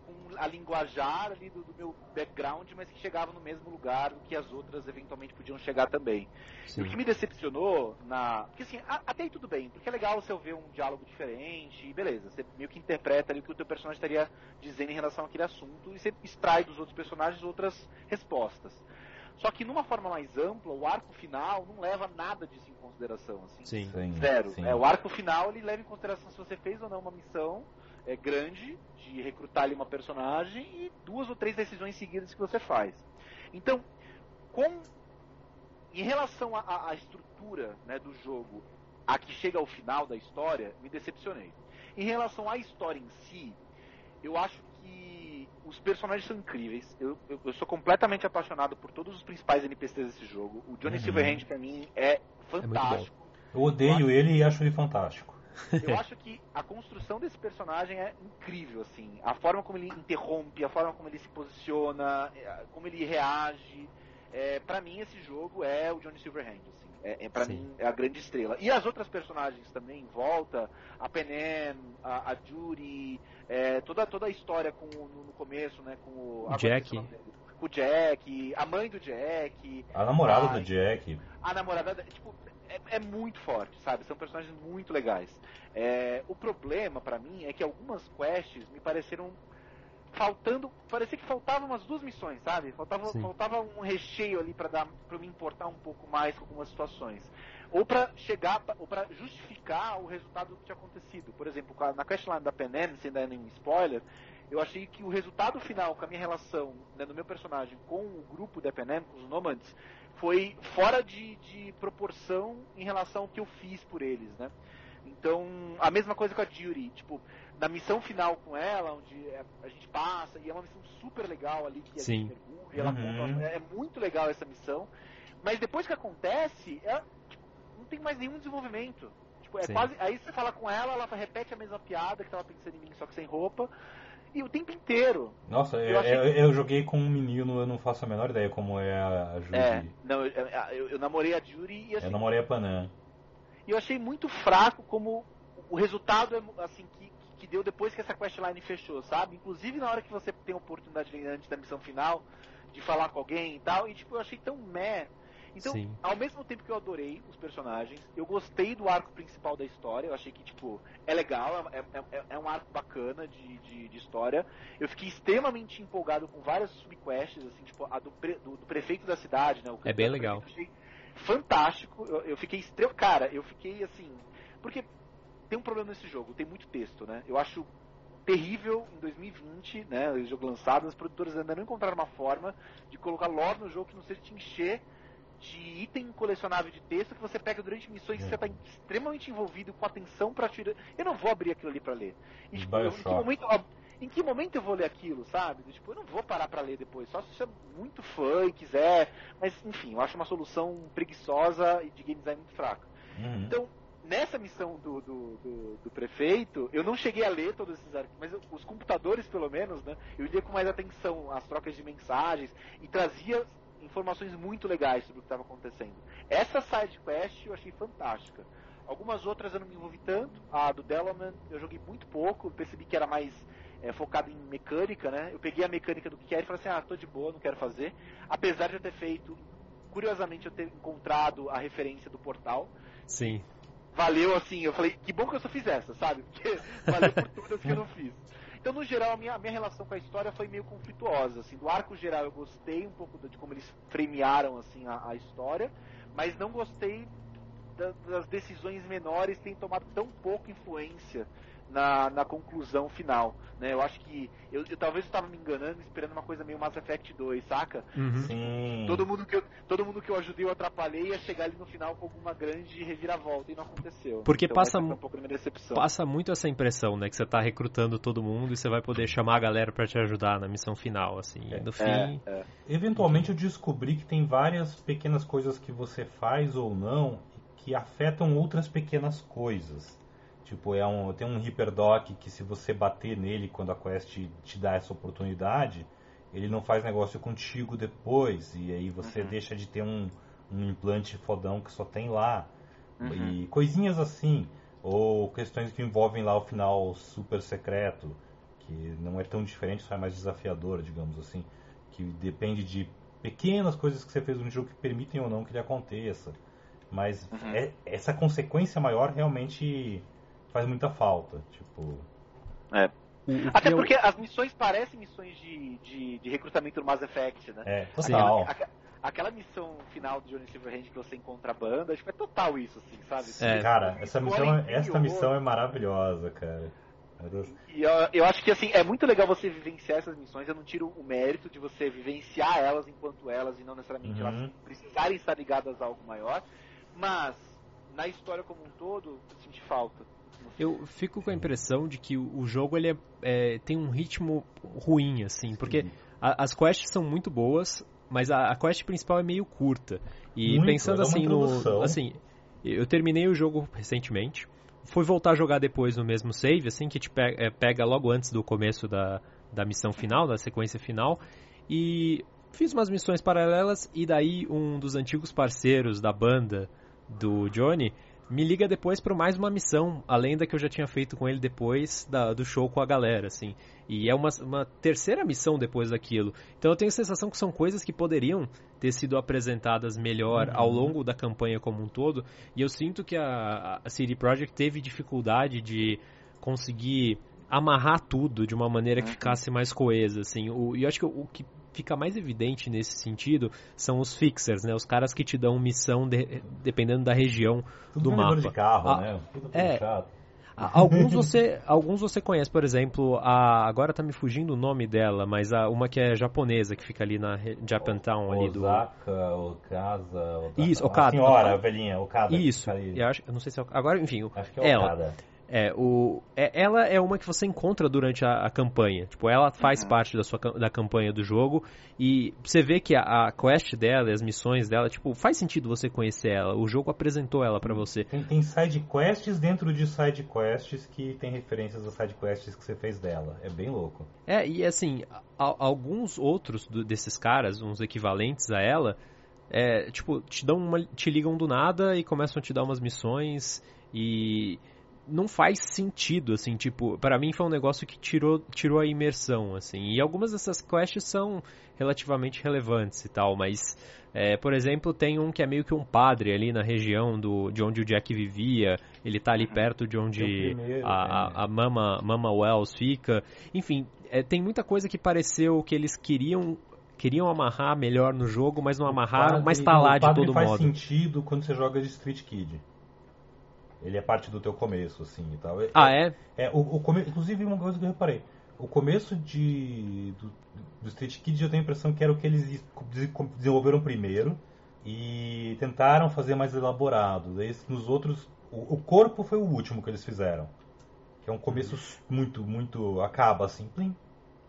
com a linguajar ali do, do, meu background, mas que chegava no mesmo lugar do que as outras eventualmente podiam chegar também. Sim. E o que me decepcionou na. Porque assim, a, até aí tudo bem, porque é legal você ouvir um diálogo diferente, beleza, você meio que interpreta ali o que o teu personagem estaria dizendo em relação àquele assunto e você extrai dos outros personagens outras respostas. Só que numa forma mais ampla, o arco final não leva nada disso em consideração. Assim. Sim. Zero. Sim. É, o arco final ele leva em consideração se você fez ou não uma missão é, grande de recrutar ali uma personagem e duas ou três decisões seguidas que você faz. Então, com, em relação à estrutura né, do jogo, a que chega ao final da história, me decepcionei. Em relação à história em si, eu acho que os personagens são incríveis. Eu, eu, eu sou completamente apaixonado por todos os principais NPCs desse jogo. O Johnny uhum. Silverhand, pra mim, é fantástico. É eu odeio ele e acho ele fantástico. Eu acho que a construção desse personagem é incrível, assim. A forma como ele interrompe, a forma como ele se posiciona, é, como ele reage. É, para mim, esse jogo é o Johnny Silverhand, assim. É, é para mim, é a grande estrela. E as outras personagens também em volta, a Penem, a, a Judy, é, toda, toda a história com, no, no começo, né, com o... Jack. Com o Jack, a mãe do Jack. A namorada a, do Jack. A namorada, tipo, é, é, muito forte, sabe? São personagens muito legais. É, o problema para mim é que algumas quests me pareceram faltando, parecia que faltavam umas duas missões, sabe? Faltava, faltava um recheio ali para dar para me importar um pouco mais com algumas situações. Ou para chegar, ou para justificar o resultado do que tinha acontecido. Por exemplo, na questline da Penem, sem dar nenhum spoiler, eu achei que o resultado final com a minha relação né, no meu personagem com o grupo da Penem, com os Nomads, foi fora de, de, proporção em relação ao que eu fiz por eles, né? Então, a mesma coisa com a Judy, tipo, na missão final com ela, onde é, a gente passa, e é uma missão super legal ali, que a Sim. gente mergulha, ela uhum. conta, é muito legal essa missão, mas depois que acontece, é, tipo, não tem mais nenhum desenvolvimento. Tipo, é Sim. quase, aí você fala com ela, ela repete a mesma piada que tava pensando em mim, só que sem roupa, e o tempo inteiro. Nossa, eu, eu, eu, eu, joguei com um menino, eu não faço a menor ideia como é a Judy. É, não, eu, eu, namorei a Judy e assim, Eu namorei a Panam. E eu achei muito fraco como o resultado é, assim que, que deu depois que essa questline fechou, sabe? Inclusive na hora que você tem a oportunidade antes da missão final de falar com alguém e tal, e tipo, eu achei tão meh então, Sim. ao mesmo tempo que eu adorei os personagens, eu gostei do arco principal da história. Eu achei que, tipo, é legal, é, é, é, é um arco bacana de, de, de, história. Eu fiquei extremamente empolgado com várias subquests, assim, tipo, a do, pre, do, do prefeito da cidade, né? é bem legal. Achei fantástico. Eu, eu fiquei extremo. Cara, eu fiquei assim. Porque tem um problema nesse jogo, tem muito texto, né? Eu acho terrível em 2020, né? O jogo lançado, os produtores ainda não encontraram uma forma de colocar lore no jogo que não seja te encher de item colecionável de texto que você pega durante missões é. que você está extremamente envolvido com atenção para tirar. Eu não vou abrir aquilo ali para ler. E, tipo, eu, em, que momento, em que momento eu vou ler aquilo, sabe? Tipo, eu não vou parar para ler depois, só se você é muito fã e quiser. Mas, enfim, eu acho uma solução preguiçosa e de game design muito fraca. Uhum. Então, nessa missão do, do, do, do, prefeito, eu não cheguei a ler todos esses arquivos, mas eu, os computadores, pelo menos, né? Eu lia com mais atenção as trocas de mensagens e trazia informações muito legais sobre o que estava acontecendo. Essa side quest eu achei fantástica. Algumas outras eu não me envolvi tanto. A do Delaman eu joguei muito pouco, percebi que era mais é, focado em mecânica, né? Eu peguei a mecânica do que quer e falei assim, ah, tô de boa, não quero fazer. Apesar de eu ter feito, curiosamente eu ter encontrado a referência do portal. Sim. Valeu, assim, eu falei, que bom que eu só fiz essa, sabe? Porque valeu por tudo que eu não fiz. Então, no geral, a minha, minha relação com a história foi meio conflituosa. Assim, do arco geral, eu gostei um pouco de como eles fremearam assim, a, a história, mas não gostei da, das decisões menores têm tomado tão pouca influência na, na conclusão final. Né? Eu acho que. Eu, eu talvez estava me enganando, esperando uma coisa meio Mass Effect 2, saca? Uhum. Sim. Todo mundo, que eu, todo mundo que eu ajudei eu atrapalhei ia chegar ali no final com uma grande reviravolta e não aconteceu. Porque então, passa, um pouco decepção. passa muito essa impressão, né? Que você está recrutando todo mundo e você vai poder chamar a galera para te ajudar na missão final, assim. É, no fim. É, é. Eventualmente eu descobri que tem várias pequenas coisas que você faz ou não que afetam outras pequenas coisas. Tipo, é um, tem um Hyperdoc que se você bater nele quando a quest te dá essa oportunidade, ele não faz negócio contigo depois, e aí você uhum. deixa de ter um, um implante fodão que só tem lá. Uhum. E coisinhas assim, ou questões que envolvem lá o final super secreto, que não é tão diferente, só é mais desafiador, digamos assim, que depende de pequenas coisas que você fez no jogo que permitem ou não que ele aconteça. Mas uhum. é, essa consequência maior realmente faz muita falta. Tipo. É. Até porque as missões parecem missões de, de, de, recrutamento do Mass Effect, né? É, total. Aquela, aquela missão final do Johnny Silverhand que você encontra a banda, acho que é total isso, assim, sabe? É. Cara, essa missão, é, essa missão é maravilhosa, cara. E eu, eu, acho que assim, é muito legal você vivenciar essas missões. Eu não tiro o mérito de você vivenciar elas enquanto elas e não necessariamente uhum. elas precisarem estar ligadas a algo maior. Mas, na história como um todo, eu senti falta. Eu fico com a impressão de que o jogo ele é, é tem um ritmo ruim, assim, porque a, as quests são muito boas, mas a, a quest principal é meio curta. E muito, pensando é assim no. Assim, eu terminei o jogo recentemente. Fui voltar a jogar depois no mesmo save, assim, que te pega, é, pega logo antes do começo da, da missão final, da sequência final. E fiz umas missões paralelas e daí um dos antigos parceiros da banda do Johnny me liga depois para mais uma missão, além da que eu já tinha feito com ele depois da, do show com a galera, assim. E é uma, uma terceira missão depois daquilo. Então eu tenho a sensação que são coisas que poderiam ter sido apresentadas melhor uhum. ao longo da campanha como um todo. E eu sinto que a, a CD Projekt teve dificuldade de conseguir amarrar tudo de uma maneira que uhum. ficasse mais coesa, assim. O, e eu acho que o, o que fica mais evidente nesse sentido são os fixers, né? Os caras que te dão missão de, dependendo da região Tudo do mapa. de carro, ah, né? é, chato. Alguns você, alguns você conhece, por exemplo, a agora tá me fugindo o nome dela, mas a uma que é japonesa que fica ali na Japantown ali do Osaka, Okada. Isso, Okada. A senhora, a velhinha, Okada. Isso. Eu acho, eu não sei se é agora, enfim, acho que é ela. Okada. É, o, é, ela é uma que você encontra durante a, a campanha. Tipo, ela faz uhum. parte da, sua, da campanha do jogo e você vê que a, a, quest dela e as missões dela, tipo, faz sentido você conhecer ela. O jogo apresentou ela para você. Tem, tem side quests dentro de side quests que tem referências às side quests que você fez dela. É bem louco. É, e assim, a, alguns outros do, desses caras, uns equivalentes a ela, é, tipo, te dão uma, te ligam do nada e começam a te dar umas missões e não faz sentido, assim, tipo, para mim foi um negócio que tirou, tirou a imersão, assim, e algumas dessas quests são relativamente relevantes e tal, mas, é, por exemplo, tem um que é meio que um padre ali na região do, de onde o Jack vivia, ele tá ali uhum. perto de onde primeiro, a, a, a, Mama, Mama Wells fica, enfim, é, tem muita coisa que pareceu que eles queriam queriam amarrar melhor no jogo, mas não amarraram, padre, mas tá lá de todo modo. faz sentido quando você joga de Street Kid. Ele é parte do teu começo, assim, e tal. Ah, é? É, o, o come... inclusive uma coisa que eu reparei. O começo de do, do Street Kids eu tenho a impressão que era o que eles desenvolveram primeiro e tentaram fazer mais elaborado. Daí, nos outros, o, o corpo foi o último que eles fizeram. Que é um começo muito, muito. acaba assim, plim,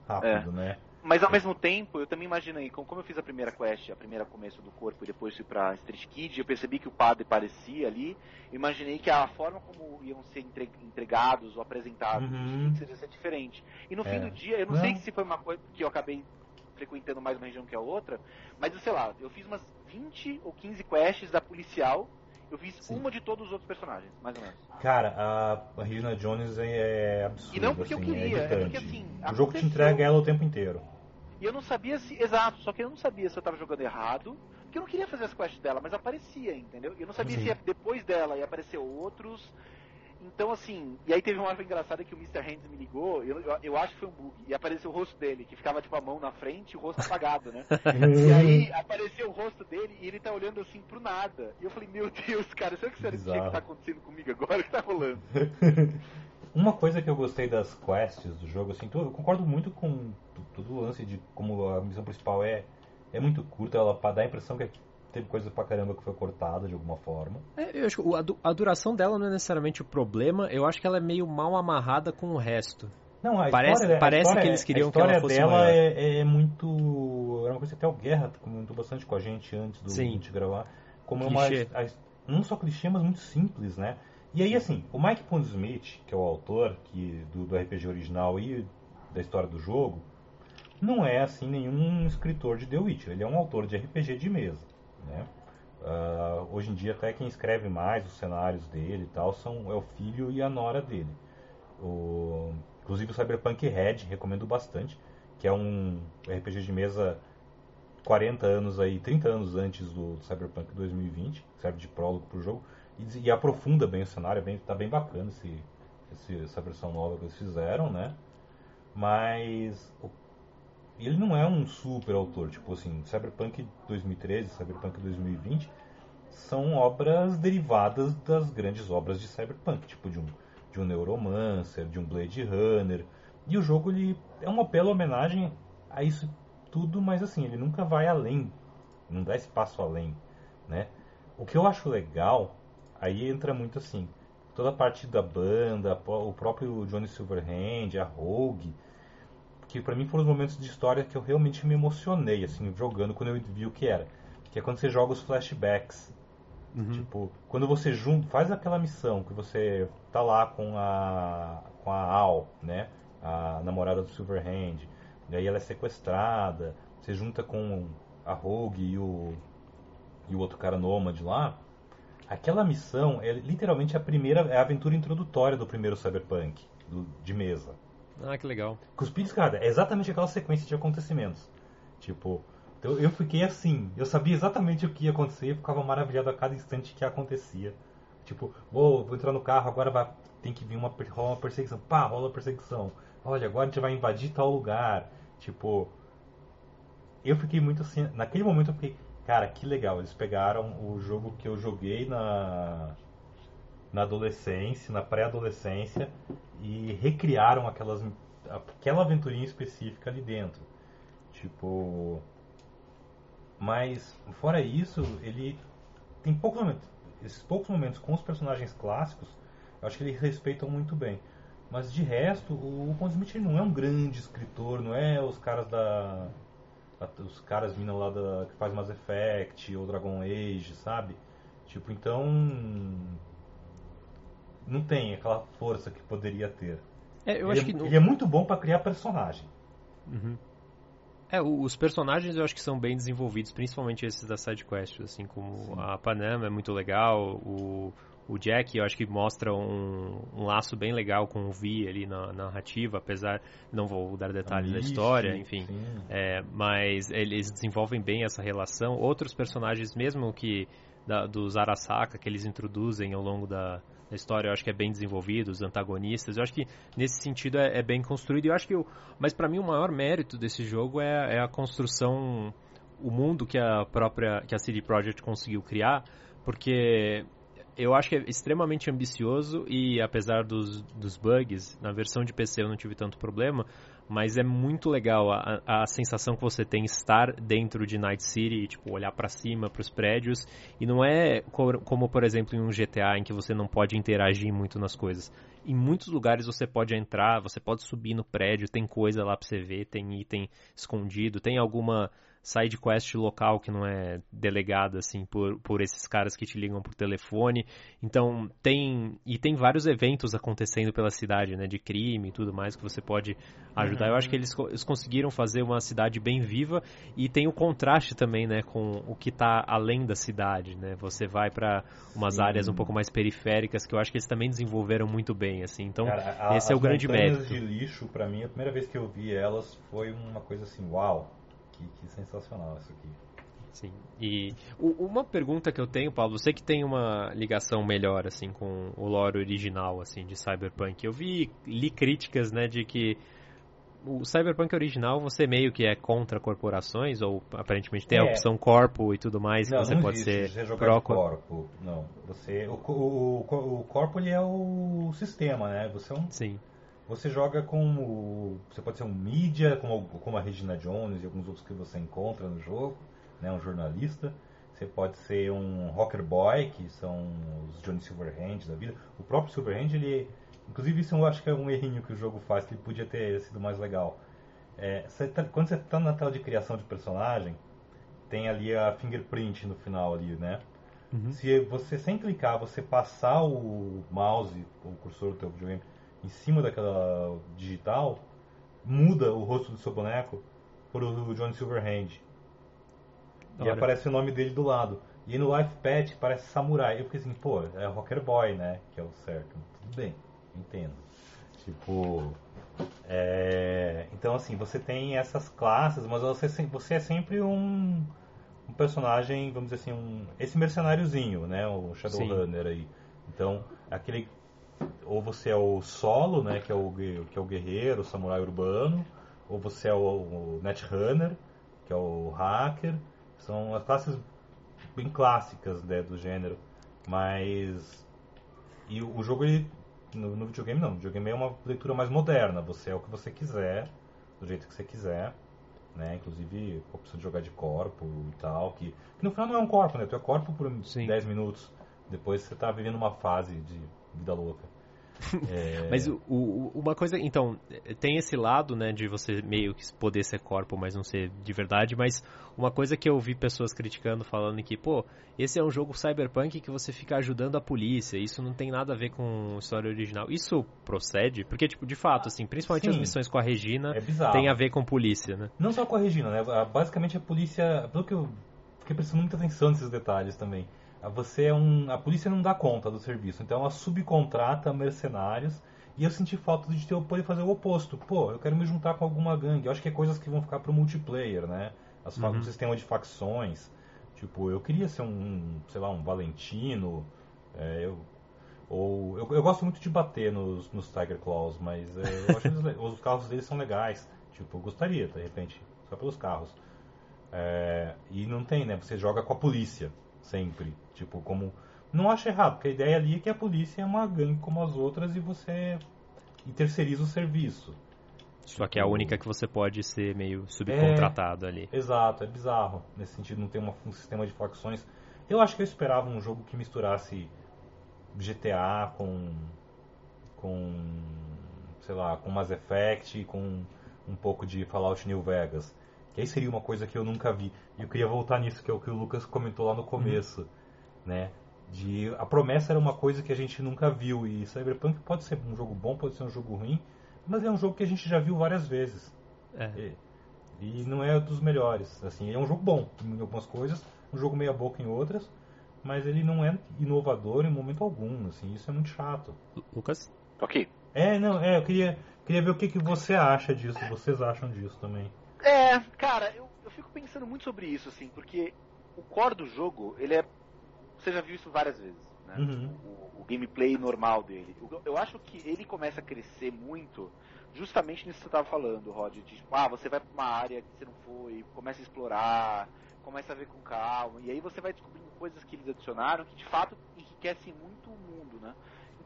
rápido, é. né? Mas ao mesmo tempo, eu também imaginei, como eu fiz a primeira quest, a primeira começo do corpo e depois fui pra Street Kid, eu percebi que o padre parecia ali, imaginei que a forma como iam ser entregados ou apresentados uhum. seria ser diferente. E no é. fim do dia, eu não, não, sei se foi uma coisa que eu acabei frequentando mais uma região que a outra, mas sei lá, eu fiz umas 20 ou 15 quests da policial eu fiz Sim. uma de todos os outros personagens, mais ou menos. Cara, a, Regina Jones é, é absurda. E não porque assim, eu queria, é, é porque assim. O jogo te entrega ela o tempo inteiro. E eu não sabia se. Exato, só que eu não sabia se eu tava jogando errado. Porque eu não queria fazer as quests dela, mas aparecia, entendeu? E eu não sabia Sim. se depois dela ia aparecer outros. Então, assim, e aí teve uma hora engraçada que o Mr. Hands me ligou, eu, eu, eu, acho que foi um bug, e apareceu o rosto dele, que ficava tipo a mão na frente e o rosto apagado, né? e aí apareceu o rosto dele e ele tá olhando assim pro nada. E eu falei, meu Deus, cara, será que isso é que tá acontecendo comigo agora? O que tá rolando? Uma coisa que eu gostei das quests do jogo, assim, eu concordo muito com todo o lance de como a missão principal é, é muito curta, ela dá a impressão que teve coisa pra caramba que foi cortada de alguma forma. É, eu acho que a, a, duração dela não é necessariamente o problema, eu acho que ela é meio mal amarrada com o resto. Não, a parece, história, parece história, que eles queriam que ela fosse dela maior. É, é, muito. Era uma coisa que até o Guerra comentou bastante com a gente antes do Sim. de gravar. Como clichê. é uma. A, não só clichê, mas muito simples, né? E aí, assim, o Mike Pondsmith, que é o autor que, do, do RPG original e da história do jogo, não é, assim, nenhum escritor de The Witcher. Ele é um autor de RPG de mesa, né? Uh, hoje em dia, até quem escreve mais os cenários dele e tal são, é o filho e a nora dele. O, inclusive o Cyberpunk Red, recomendo bastante, que é um RPG de mesa 40 anos aí, 30 anos antes do, do Cyberpunk 2020, que serve de prólogo para o jogo, e, e, aprofunda bem o cenário, é bem, tá bem bacana esse, esse, essa versão nova que eles fizeram, né? Mas o, ele não é um super autor, tipo assim, Cyberpunk 2013, Cyberpunk 2020 são obras derivadas das grandes obras de Cyberpunk, tipo de um, de um Neuromancer, de um Blade Runner, e o jogo ele é uma bela homenagem a isso tudo, mas assim, ele nunca vai além, não dá espaço além, né? O que eu acho legal, aí entra muito assim, toda a parte da banda, o próprio Johnny Silverhand, a Rogue, que para mim foram os momentos de história que eu realmente me emocionei, assim, jogando quando eu vi o que era. Que é quando você joga os flashbacks. Uhum. Tipo, quando você junta, faz aquela missão que você tá lá com a com a Al, né? A namorada do Silverhand. E aí ela é sequestrada. Você junta com a Rogue e o e o outro cara nômade lá. Aquela missão é literalmente a primeira é a aventura introdutória do primeiro Cyberpunk do, de mesa. Ah, que legal. Cuspir cara, é exatamente aquela sequência de acontecimentos. Tipo, eu, eu fiquei assim, eu sabia exatamente o que ia acontecer e ficava maravilhado a cada instante que acontecia. Tipo, vou, vou entrar no carro, agora vai, tem que vir uma, rola uma perseguição. Pá, rola perseguição. Olha, agora a gente vai invadir tal lugar. Tipo, eu fiquei muito assim, naquele momento eu fiquei, cara, que legal. Eles pegaram o jogo que eu joguei na na adolescência, na pré-adolescência e recriaram aquelas aquela aventurinha específica ali dentro. Tipo, mas fora isso, ele tem poucos momentos, esses poucos momentos com os personagens clássicos, eu acho que eles respeitam muito bem. Mas de resto, o Pond Smith não é um grande escritor, não é os caras da os caras vindo lá da, que faz Mass Effect ou Dragon Age, sabe? Tipo, então não tem aquela força que poderia ter. É, eu ele, acho que é, no... ele é muito bom para criar personagem. Uhum. É, os personagens eu acho que são bem desenvolvidos, principalmente esses da sidequest, assim como Sim. a Panama é muito legal, o, o Jack eu acho que mostra um, um laço bem legal com o Vi ali na, na narrativa, apesar, não vou dar detalhes da história, enfim, é, mas eles desenvolvem bem essa relação. Outros personagens, mesmo que da, dos Arasaka, que eles introduzem ao longo da, da história eu acho que é bem desenvolvido, os antagonistas, eu acho que nesse sentido é, é bem construído. Eu acho que, eu, mas para mim o maior mérito desse jogo é, é, a construção, o mundo que a própria que a CD Projekt conseguiu criar, porque eu acho que é extremamente ambicioso e apesar dos, dos bugs, na versão de PC eu não tive tanto problema, mas é muito legal a, a sensação que você tem estar dentro de Night City, tipo, olhar para cima, para os prédios, e não é como, como, por exemplo, em um GTA em que você não pode interagir muito nas coisas. Em muitos lugares você pode entrar, você pode subir no prédio, tem coisa lá para você ver, tem item escondido, tem alguma side quest local que não é delegada assim por, por esses caras que te ligam por telefone. Então tem e tem vários eventos acontecendo pela cidade, né, de crime e tudo mais que você pode ajudar. Uhum. Eu acho que eles, eles conseguiram fazer uma cidade bem viva e tem o contraste também, né, com o que está além da cidade, né? Você vai para umas Sim. áreas um pouco mais periféricas que eu acho que eles também desenvolveram muito bem, assim. Então Cara, a, esse é o grande mérito. de lixo para mim, a primeira vez que eu vi elas foi uma coisa assim, uau que, que sensacional isso aqui. Sim. E uma pergunta que eu tenho, Paulo, você que tem uma ligação melhor assim com o lore original assim de Cyberpunk. Eu vi li críticas, né, de que o Cyberpunk original você meio que é contra corporações ou aparentemente tem É. a opção corpo e tudo mais, Não, você não pode existe ser pró corpo. Não. Você, o, o, o, o corpo ele é o sistema, né? Você é um Sim. Você joga com o. Você pode ser um mídia, como, como a Regina Jones e alguns outros que você encontra no jogo, né, um jornalista. Você pode ser um rocker boy, que são os Johnny Silverhand da vida. O próprio Silverhand, ele. Inclusive, isso eu acho que é um errinho que o jogo faz, que ele podia ter sido mais legal. É, você tá- quando você está na tela de criação de personagem, tem ali a fingerprint no final ali, né? Uhum. Se você, sem clicar, você passar o mouse, o cursor do teu videogame, em cima daquela digital, muda o rosto do seu boneco para o John Silverhand. E aparece o nome dele do lado. E no Life Pet parece Samurai. Eu fiquei assim, pô, é Rocker Boy, né? Que é o certo. Tudo bem, entendo. Tipo. é, Então, assim, você tem essas classes, mas você, você é sempre um, um personagem, vamos dizer assim, um, esse mercenáriozinho, né? O Shadowrunner aí. Então, aquele. Ou você é o solo, né? Que é o, que é o guerreiro, o samurai urbano. Ou você é o, o Netrunner, que é o hacker. São as classes bem clássicas né, do gênero. Mas. E o, o jogo, ele, no, no videogame não. No videogame é uma leitura mais moderna. Você é o que você quiser, do jeito que você quiser. Né? Inclusive, a opção de jogar de corpo e tal. Que, que no final não é um corpo, né? Tu é corpo por Sim. 10 minutos. Depois você tá vivendo uma fase de vida louca. É, Mas o, o- uma coisa, então, tem esse lado, né, de você meio que poder ser corpo, mas não ser de verdade, mas uma coisa que eu vi pessoas criticando, falando que, pô, esse é um jogo cyberpunk que você fica ajudando a polícia, isso não tem nada a ver com a história original. Isso procede? Porque, tipo, de fato, assim, principalmente as Sim. missões com a Regina, é tem a ver com polícia, né? Não só com a Regina, né? Basicamente a polícia. Pelo que eu fiquei prestando muita atenção nesses detalhes também. Você é um. A polícia não dá conta do serviço, então ela subcontrata mercenários. E eu senti falta de ter poder fazer o oposto. Pô, eu quero me juntar com alguma gangue. Eu acho que é coisas que vão ficar pro multiplayer, né? As Uhum. Um sistema de facções. Tipo, eu queria ser um, sei lá, um Valentino. é, eu, ou eu, eu gosto muito de bater nos, nos Tiger Claws, mas é, eu acho que os carros deles são legais. Tipo, eu gostaria, de repente, só pelos carros. É, e não tem, né? Você joga com a polícia, sempre. Tipo, como. Não acho errado, porque a ideia ali é que a polícia é uma gangue como as outras e você e terceiriza o serviço. Só que é a Tipo- única que você pode ser meio subcontratado ali. Exato, é bizarro. Nesse sentido, não ter uma- um sistema de facções. Eu acho que eu esperava um jogo que misturasse GTA com. com. sei lá, com Mass Effect, com um pouco de Fallout New Vegas. Que aí seria uma coisa que eu nunca vi. E eu queria voltar nisso, que é o que o Lucas comentou lá no começo. Né? De, a promessa era uma coisa que a gente nunca viu. E Cyberpunk pode ser um jogo bom, pode ser um jogo ruim. Mas é um jogo que a gente já viu várias vezes. É. E, e não é dos melhores. Assim, é um jogo bom em algumas coisas, um jogo meia boca em outras, mas ele não é inovador em momento algum. Assim, isso é muito chato. Lu- Lucas? Ok. É, não, é, eu queria, queria ver o que, que você acha disso, vocês acham disso também. É, cara, eu, eu fico pensando muito sobre isso, assim, porque o core do jogo, ele é. Você já viu isso várias vezes, né? Uhum. O, o gameplay normal dele. O- Eu acho que ele começa a crescer muito justamente nisso que você estava falando, Rod. De, tipo, ah, você vai pra uma área que você não foi, começa a explorar, começa a ver com calma, e aí você vai descobrindo coisas que eles adicionaram que de fato enriquecem muito o mundo, né?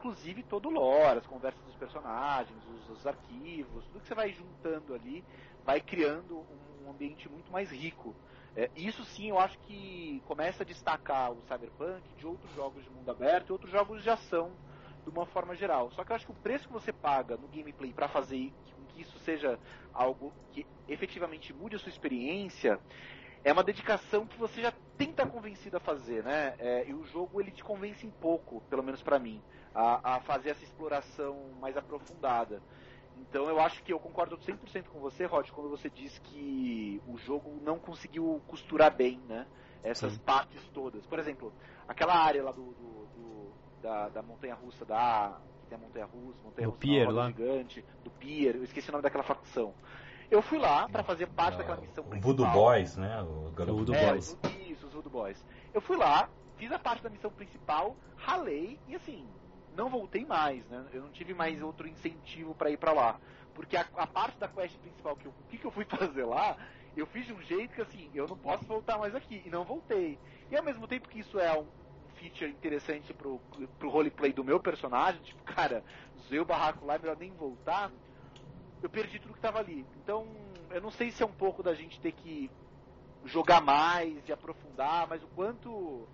Inclusive todo o lore, as conversas dos personagens, os, os arquivos, tudo que você vai juntando ali vai criando um ambiente muito mais rico. É, isso sim eu acho que começa a destacar o Cyberpunk de outros jogos de mundo aberto e outros jogos de ação de uma forma geral. Só que eu acho que o preço que você paga no gameplay para fazer com que isso seja algo que efetivamente mude a sua experiência é uma dedicação que você já que estar convencido a fazer, né? É, e o jogo ele te convence em pouco, pelo menos para mim, a, a fazer essa exploração mais aprofundada. Então eu acho que eu concordo 100% com você, Rod, quando você diz que o jogo não conseguiu costurar bem, né? Essas Sim. partes todas. Por exemplo, aquela área lá do, do- do- da, da montanha russa, da que tem a montanha russa, montanha Do russa pier roda lá. gigante, do pier, eu esqueci o nome daquela facção. Eu fui lá para fazer parte daquela missão o principal. Voodoo Boys, né? O garoto Voodoo É, Boys. o- dos Voodoo Boys. Eu fui lá, fiz a parte da missão principal, ralei e assim, não voltei mais, né? Eu não tive mais outro incentivo para ir para lá. Porque a, a, parte da quest principal, que eu, que, que eu fui fazer lá, eu fiz de um jeito que assim, eu não posso voltar mais aqui. E não voltei. E ao mesmo tempo que isso é um feature interessante pro, pro roleplay do meu personagem, tipo, cara, zoei o barraco lá, é melhor nem voltar, eu perdi tudo que tava ali. Então, eu não sei se é um pouco da gente ter que jogar mais e aprofundar, mas o quanto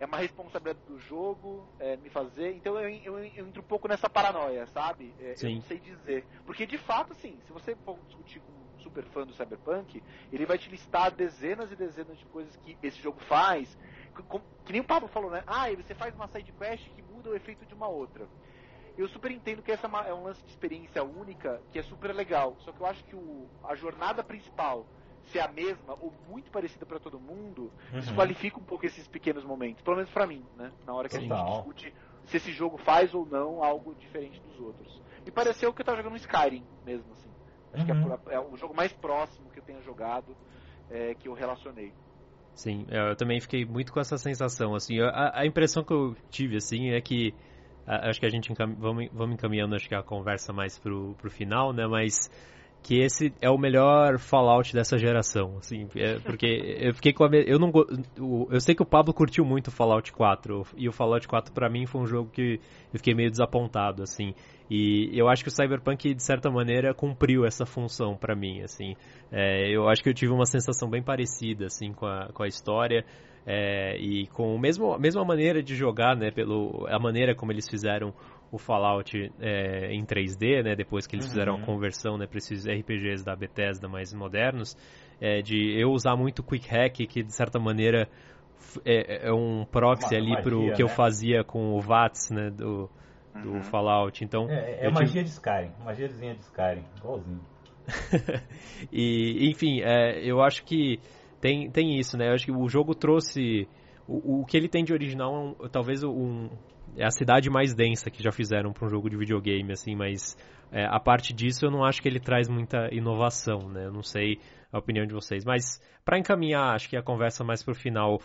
é uma responsabilidade do jogo é, me fazer. Então eu, eu, eu, entro um pouco nessa paranoia, sabe? É, eu não sei dizer. Porque de fato, assim, se você for discutir com um super fã do Cyberpunk, ele vai te listar dezenas e dezenas de coisas que esse jogo faz. Que, que nem o Pablo falou, né? Ah, você faz uma side quest que muda o efeito de uma outra. Eu super entendo que essa é, é um lance de experiência única que é super legal. Só que eu acho que o, a jornada principal ser a mesma ou muito parecida para todo mundo, uhum. desqualifica um pouco esses pequenos momentos. Pelo menos para mim, né? Na hora que a gente discute se esse jogo faz ou não algo diferente dos outros. E pareceu que eu tava jogando Skyrim mesmo, assim. Acho uhum. que é, é, o jogo mais próximo que eu tenha jogado é, que eu relacionei. Sim, eu também fiquei muito com essa sensação, assim, a, a impressão que eu tive, assim, é que acho que a gente encam... vamos, vamos encaminhando acho que a conversa mais pro, pro final, né, mas que esse é o melhor Fallout dessa geração, assim, é, porque eu fiquei com a eu não eu sei que o Pablo curtiu muito o Fallout 4 e o Fallout 4 para mim foi um jogo que eu fiquei meio desapontado, assim, e eu acho que o Cyberpunk de certa maneira cumpriu essa função para mim, assim, é, eu acho que eu tive uma sensação bem parecida, assim, com a, com a história é, e com o mesmo, a mesma maneira de jogar, né, pelo a maneira como eles fizeram o Fallout é, em 3D, né, depois que eles uhum. fizeram a conversão né, para esses RPGs da Bethesda mais modernos, é, de eu usar muito Quick Hack, que de certa maneira é, é um proxy Uma, ali magia, pro que né? eu fazia com o VATS né, do, do uhum. Fallout. Então, é, é magia tive... de Skyrim, magiazinha de Skyrim, igualzinho. e, enfim, é, eu acho que tem, tem isso, né? Eu acho que o jogo trouxe. O, o que ele tem de original é um, talvez um, é a cidade mais densa que já fizeram para um jogo de videogame, assim, mas é, a parte disso eu não acho que ele traz muita inovação, né? Eu não sei a opinião de vocês, mas para encaminhar, acho que a conversa mais pro final,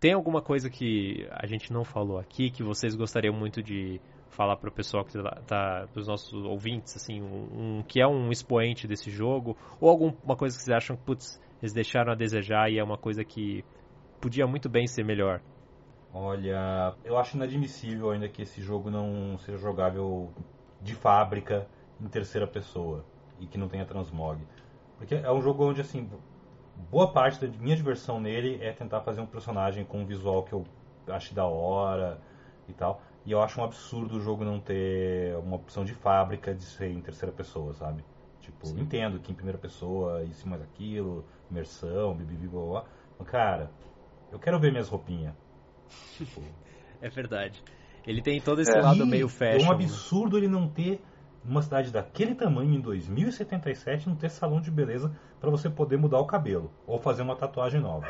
tem alguma coisa que a gente não falou aqui que vocês gostariam muito de falar para o pessoal que tá, tá para os nossos ouvintes, assim, um, um, que é um expoente desse jogo, ou alguma coisa que vocês acham que putz, eles deixaram a desejar e é uma coisa que podia muito bem ser melhor? Olha, eu acho inadmissível ainda que esse jogo não seja jogável de fábrica em terceira pessoa e que não tenha transmog. Porque é um jogo onde, assim, boa parte da minha diversão nele é tentar fazer um personagem com um visual que eu acho da hora e tal. E eu acho um absurdo o jogo não ter uma opção de fábrica de ser em terceira pessoa, sabe? Tipo, Sim. entendo que em primeira pessoa, isso mais aquilo, imersão, bibibi, blá, blá. Mas, cara, eu quero ver minhas roupinhas. É verdade. Ele tem todo esse é, lado meio fashion. É um absurdo ele não ter uma cidade daquele tamanho em 2077 não ter salão de beleza para você poder mudar o cabelo ou fazer uma tatuagem nova.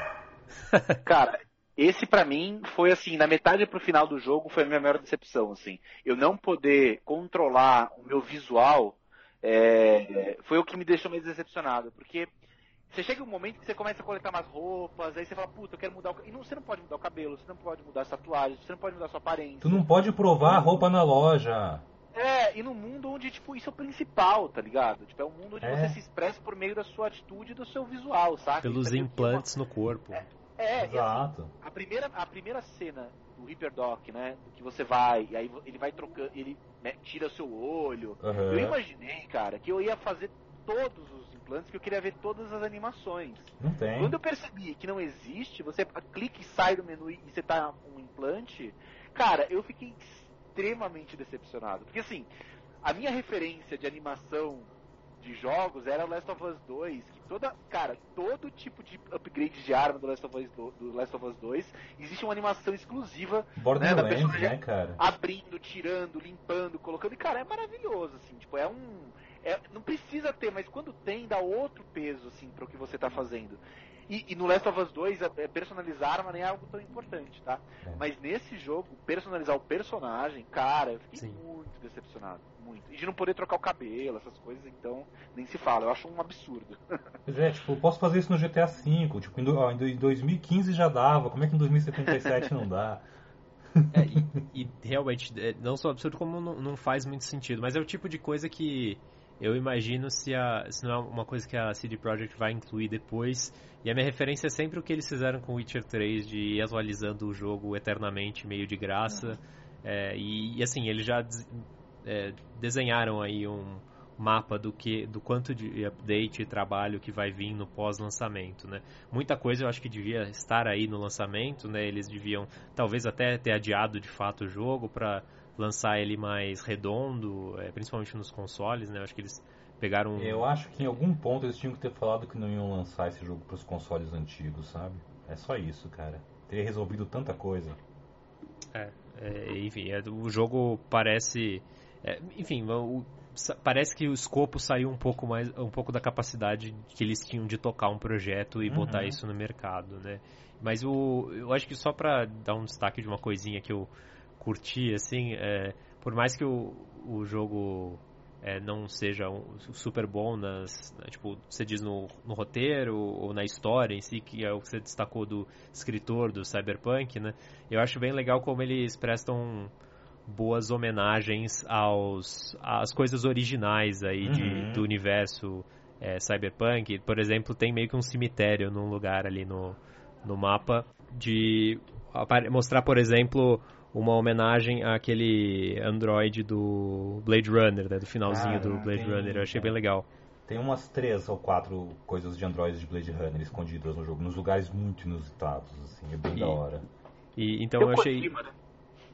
Cara, esse para mim foi assim, na metade pro final do jogo foi a minha maior decepção, assim. Eu não poder controlar o meu visual é, foi o que me deixou mais decepcionado, porque você chega um momento que você começa a coletar umas roupas, aí você fala, puta, eu quero mudar o E não, você não pode mudar o cabelo, você não pode mudar as tatuagens, você não pode mudar a sua aparência. Tu não pode provar a roupa na loja. É, e num mundo onde, tipo, isso é o principal, tá ligado? Tipo, é um mundo onde é. você se expressa por meio da sua atitude e do seu visual, sabe? Pelos implantes uma... no corpo. É, é Exato. Assim, a, primeira, a primeira cena do Reaper Doc, né? Que você vai, e aí ele vai trocando, ele né, tira seu olho. Uhum. Eu imaginei, cara, que eu ia fazer todos os implantes que eu queria ver todas as animações. Não tem. Quando eu percebi que não existe, você clica e sai do menu e você tá com um implante, cara, eu fiquei extremamente decepcionado. Porque assim, a minha referência de animação de jogos era o Last of Us 2, que toda, cara, todo tipo de upgrade de arma do Last of Us, do, do Last of Us 2, existe uma animação exclusiva né, da personagem né, cara? abrindo, tirando, limpando, colocando, e cara, é maravilhoso, assim, tipo, é um é, não precisa ter, mas quando tem, dá outro peso, assim, para o que você está fazendo. E, e, no Last of Us 2, é, personalizar arma nem é algo tão importante, tá? É. Mas nesse jogo, personalizar o personagem, cara, eu fiquei Sim. muito decepcionado. Muito. E de não poder trocar o cabelo, essas coisas, então, nem se fala. Eu acho um absurdo. Pois é, tipo, eu posso fazer isso no GTA V. Tipo, em, do- ó, em do- em 2015 já dava. Como é que em 2077 não dá? É, e, e realmente, é, não só absurdo como não, não faz muito sentido, mas é o tipo de coisa que eu imagino se, a, se não é uma coisa que a CD Projekt vai incluir depois. E a minha referência é sempre o que eles fizeram com Witcher 3, de ir atualizando o jogo eternamente, meio de graça. É, e, e, assim, eles já des- é, desenharam aí um mapa do que do quanto de update e trabalho que vai vir no pós-lançamento, né? Muita coisa eu acho que devia estar aí no lançamento, né? Eles deviam talvez até ter adiado de fato o jogo para lançar ele mais redondo, é, principalmente nos consoles, né? Eu acho que eles pegaram Eu acho que em algum ponto eles tinham que ter falado que não iam lançar esse jogo pros consoles antigos, sabe? É só isso, cara. Teria resolvido tanta coisa. É, enfim, é, o jogo parece. é, enfim, o- parece que o escopo saiu um pouco mais, um pouco da capacidade que eles tinham de tocar um projeto e Uhum. botar isso no mercado, né? Mas o, eu acho que só pra dar um destaque de uma coisinha que eu curti, assim, é, por mais que o, o jogo é, não seja um, super bom nas, né, tipo, você diz no, no roteiro ou na história em si, que é o que você destacou do escritor do Cyberpunk, né? Eu acho bem legal como eles prestam boas homenagens aos às coisas originais aí de, Uhum. do universo é, Cyberpunk. Por exemplo, tem meio que um cemitério num lugar ali no, no mapa de mostrar, por exemplo, uma homenagem àquele android do Blade Runner, né, do finalzinho Ah, do Blade tem- Runner. Eu achei bem legal. Tem umas três ou quatro coisas de androides de Blade Runner escondidas no jogo, nos lugares muito inusitados, assim, é bem E- da hora. E, então Tem eu o achei. Kojima, né?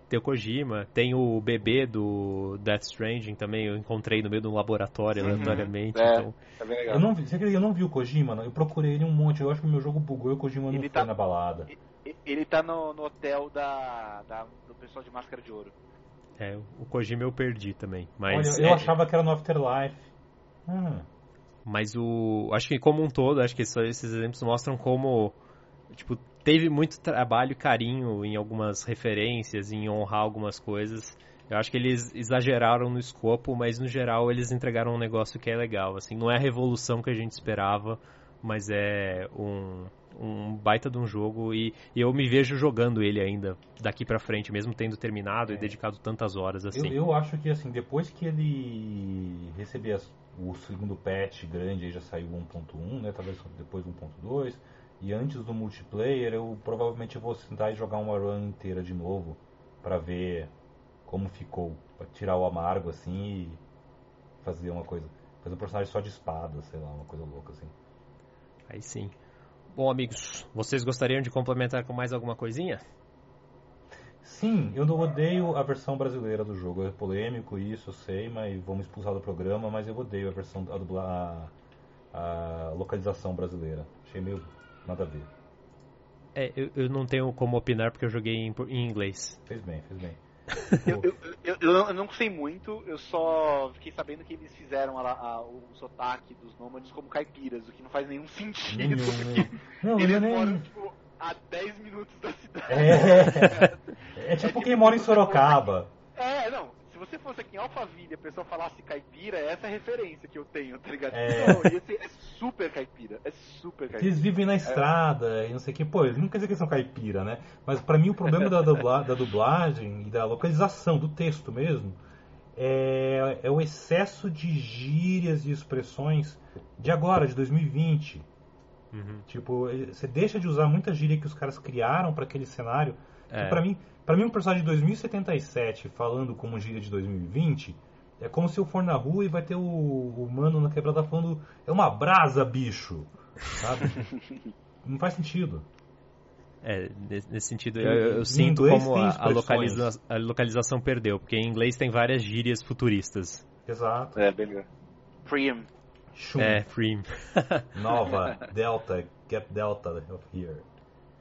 Tem o Kojima, tem o bebê do Death Stranding também, eu encontrei no meio de um laboratório Uhum. aleatoriamente. É. Então, É bem legal. Eu não vi, eu não vi o Kojima, não. eu procurei ele um monte, eu acho que o meu jogo bugou e o Kojima não Ele foi tá- na balada. E- Ele tá no, no hotel da, da- do pessoal de Máscara de Ouro. é, o Kojima eu perdi também. Mas, Olha, eu é, achava que era no Afterlife. Hum, mas o. Acho que como um todo, acho que só esses exemplos mostram como. Tipo, teve muito trabalho e carinho em algumas referências, em honrar algumas coisas. Eu acho que eles exageraram no escopo, mas no geral eles entregaram um negócio que é legal. Assim, não é a revolução que a gente esperava, mas é um, um baita de um jogo e, e eu me vejo jogando ele ainda daqui pra frente, mesmo tendo terminado e É. dedicado tantas horas assim. eu, eu acho que assim, depois que ele receber as- o segundo patch grande, aí já saiu 1.1, né? Talvez depois 1.2. E antes do multiplayer, eu provavelmente vou sentar e jogar uma run inteira de novo pra ver como ficou, Pra tirar o amargo assim e fazer uma coisa, fazer um personagem só de espada, sei lá, uma coisa louca assim. Aí sim. Bom, amigos, vocês gostariam de complementar com mais alguma coisinha? Sim, eu não odeio a versão brasileira do jogo. É polêmico isso, eu sei, mas vamos expulsar do programa, mas eu odeio a versão a, dubla, a, a localização brasileira. Achei meio nada a ver. É, eu, eu não tenho como opinar porque eu joguei em, em inglês. Fez bem, fez bem. Eu, eu, eu, eu não- não sei muito, eu só fiquei sabendo que eles fizeram a- a- o sotaque dos nômades como caipiras, o que não faz nenhum sentido, nenhum. Não, eles não é moram tipo, a 10 minutos da cidade. É, é tipo tipo quem mora em Sorocaba. É, não. Se você fosse aqui em Alphaville e a pessoa falasse caipira, essa é a referência que eu tenho, tá ligado? É. Não, ia ser, é super caipira. É super caipira. eles vivem na estrada e não sei o que. Pô, não quer dizer que eles são caipira, né? Mas pra mim o problema da, dubla- da dublagem e da localização, do texto mesmo, é, é o excesso de gírias e expressões de agora, de 2020. Uhum. Tipo, ele- você deixa de usar muita gíria que os caras criaram pra aquele cenário. É. Pra mim, para mim um personagem de 2077 falando como gíria de 2020 é como se eu for na rua e vai ter o, o mano na quebrada falando é uma brasa, bicho. Sabe? Não faz sentido. É, nesse sentido, eu, eu em sinto como a, a, localiza- a localização perdeu, porque em inglês tem várias gírias futuristas. Exato. É, beleza. Shum, É, Freem. Nova, Delta, get Delta of here.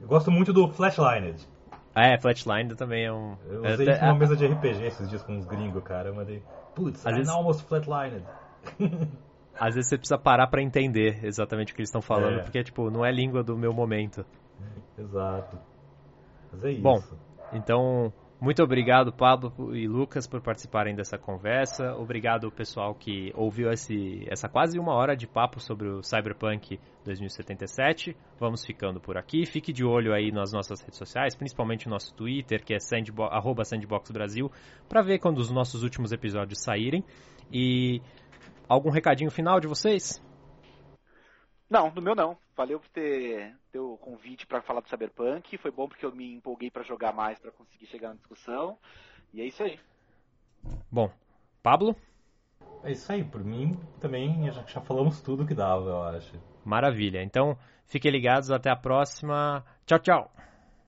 Eu gosto muito do Flashlined. Ah, é, Flatline também é um. Eu é, usei isso numa mesa de RPG esses dias com uns gringos, cara. Eu mandei, putz, I'm vezes- almost flatlined. às vezes você precisa parar para entender exatamente o que eles estão falando, é. porque tipo, não é língua do meu momento. Exato. Mas é isso. Bom, então muito obrigado, Pablo e Lucas, por participarem dessa conversa. Obrigado, pessoal, que ouviu esse, essa quase uma hora de papo sobre o Cyberpunk 2077. Vamos ficando por aqui. Fique de olho aí nas nossas redes sociais, principalmente no nosso Twitter, que é sandbo sandboxbrasil, para ver quando os nossos últimos episódios saírem. E algum recadinho final de vocês? Não, do meu não. Valeu por ter, ter o convite para falar do Cyberpunk. Foi bom porque eu me empolguei para jogar mais, para conseguir chegar na discussão. E é isso aí. Bom, Pablo? É isso aí, por mim também já, já falamos tudo que dava, eu acho. Maravilha. Então, fiquem ligados, até a próxima. Tchau, tchau.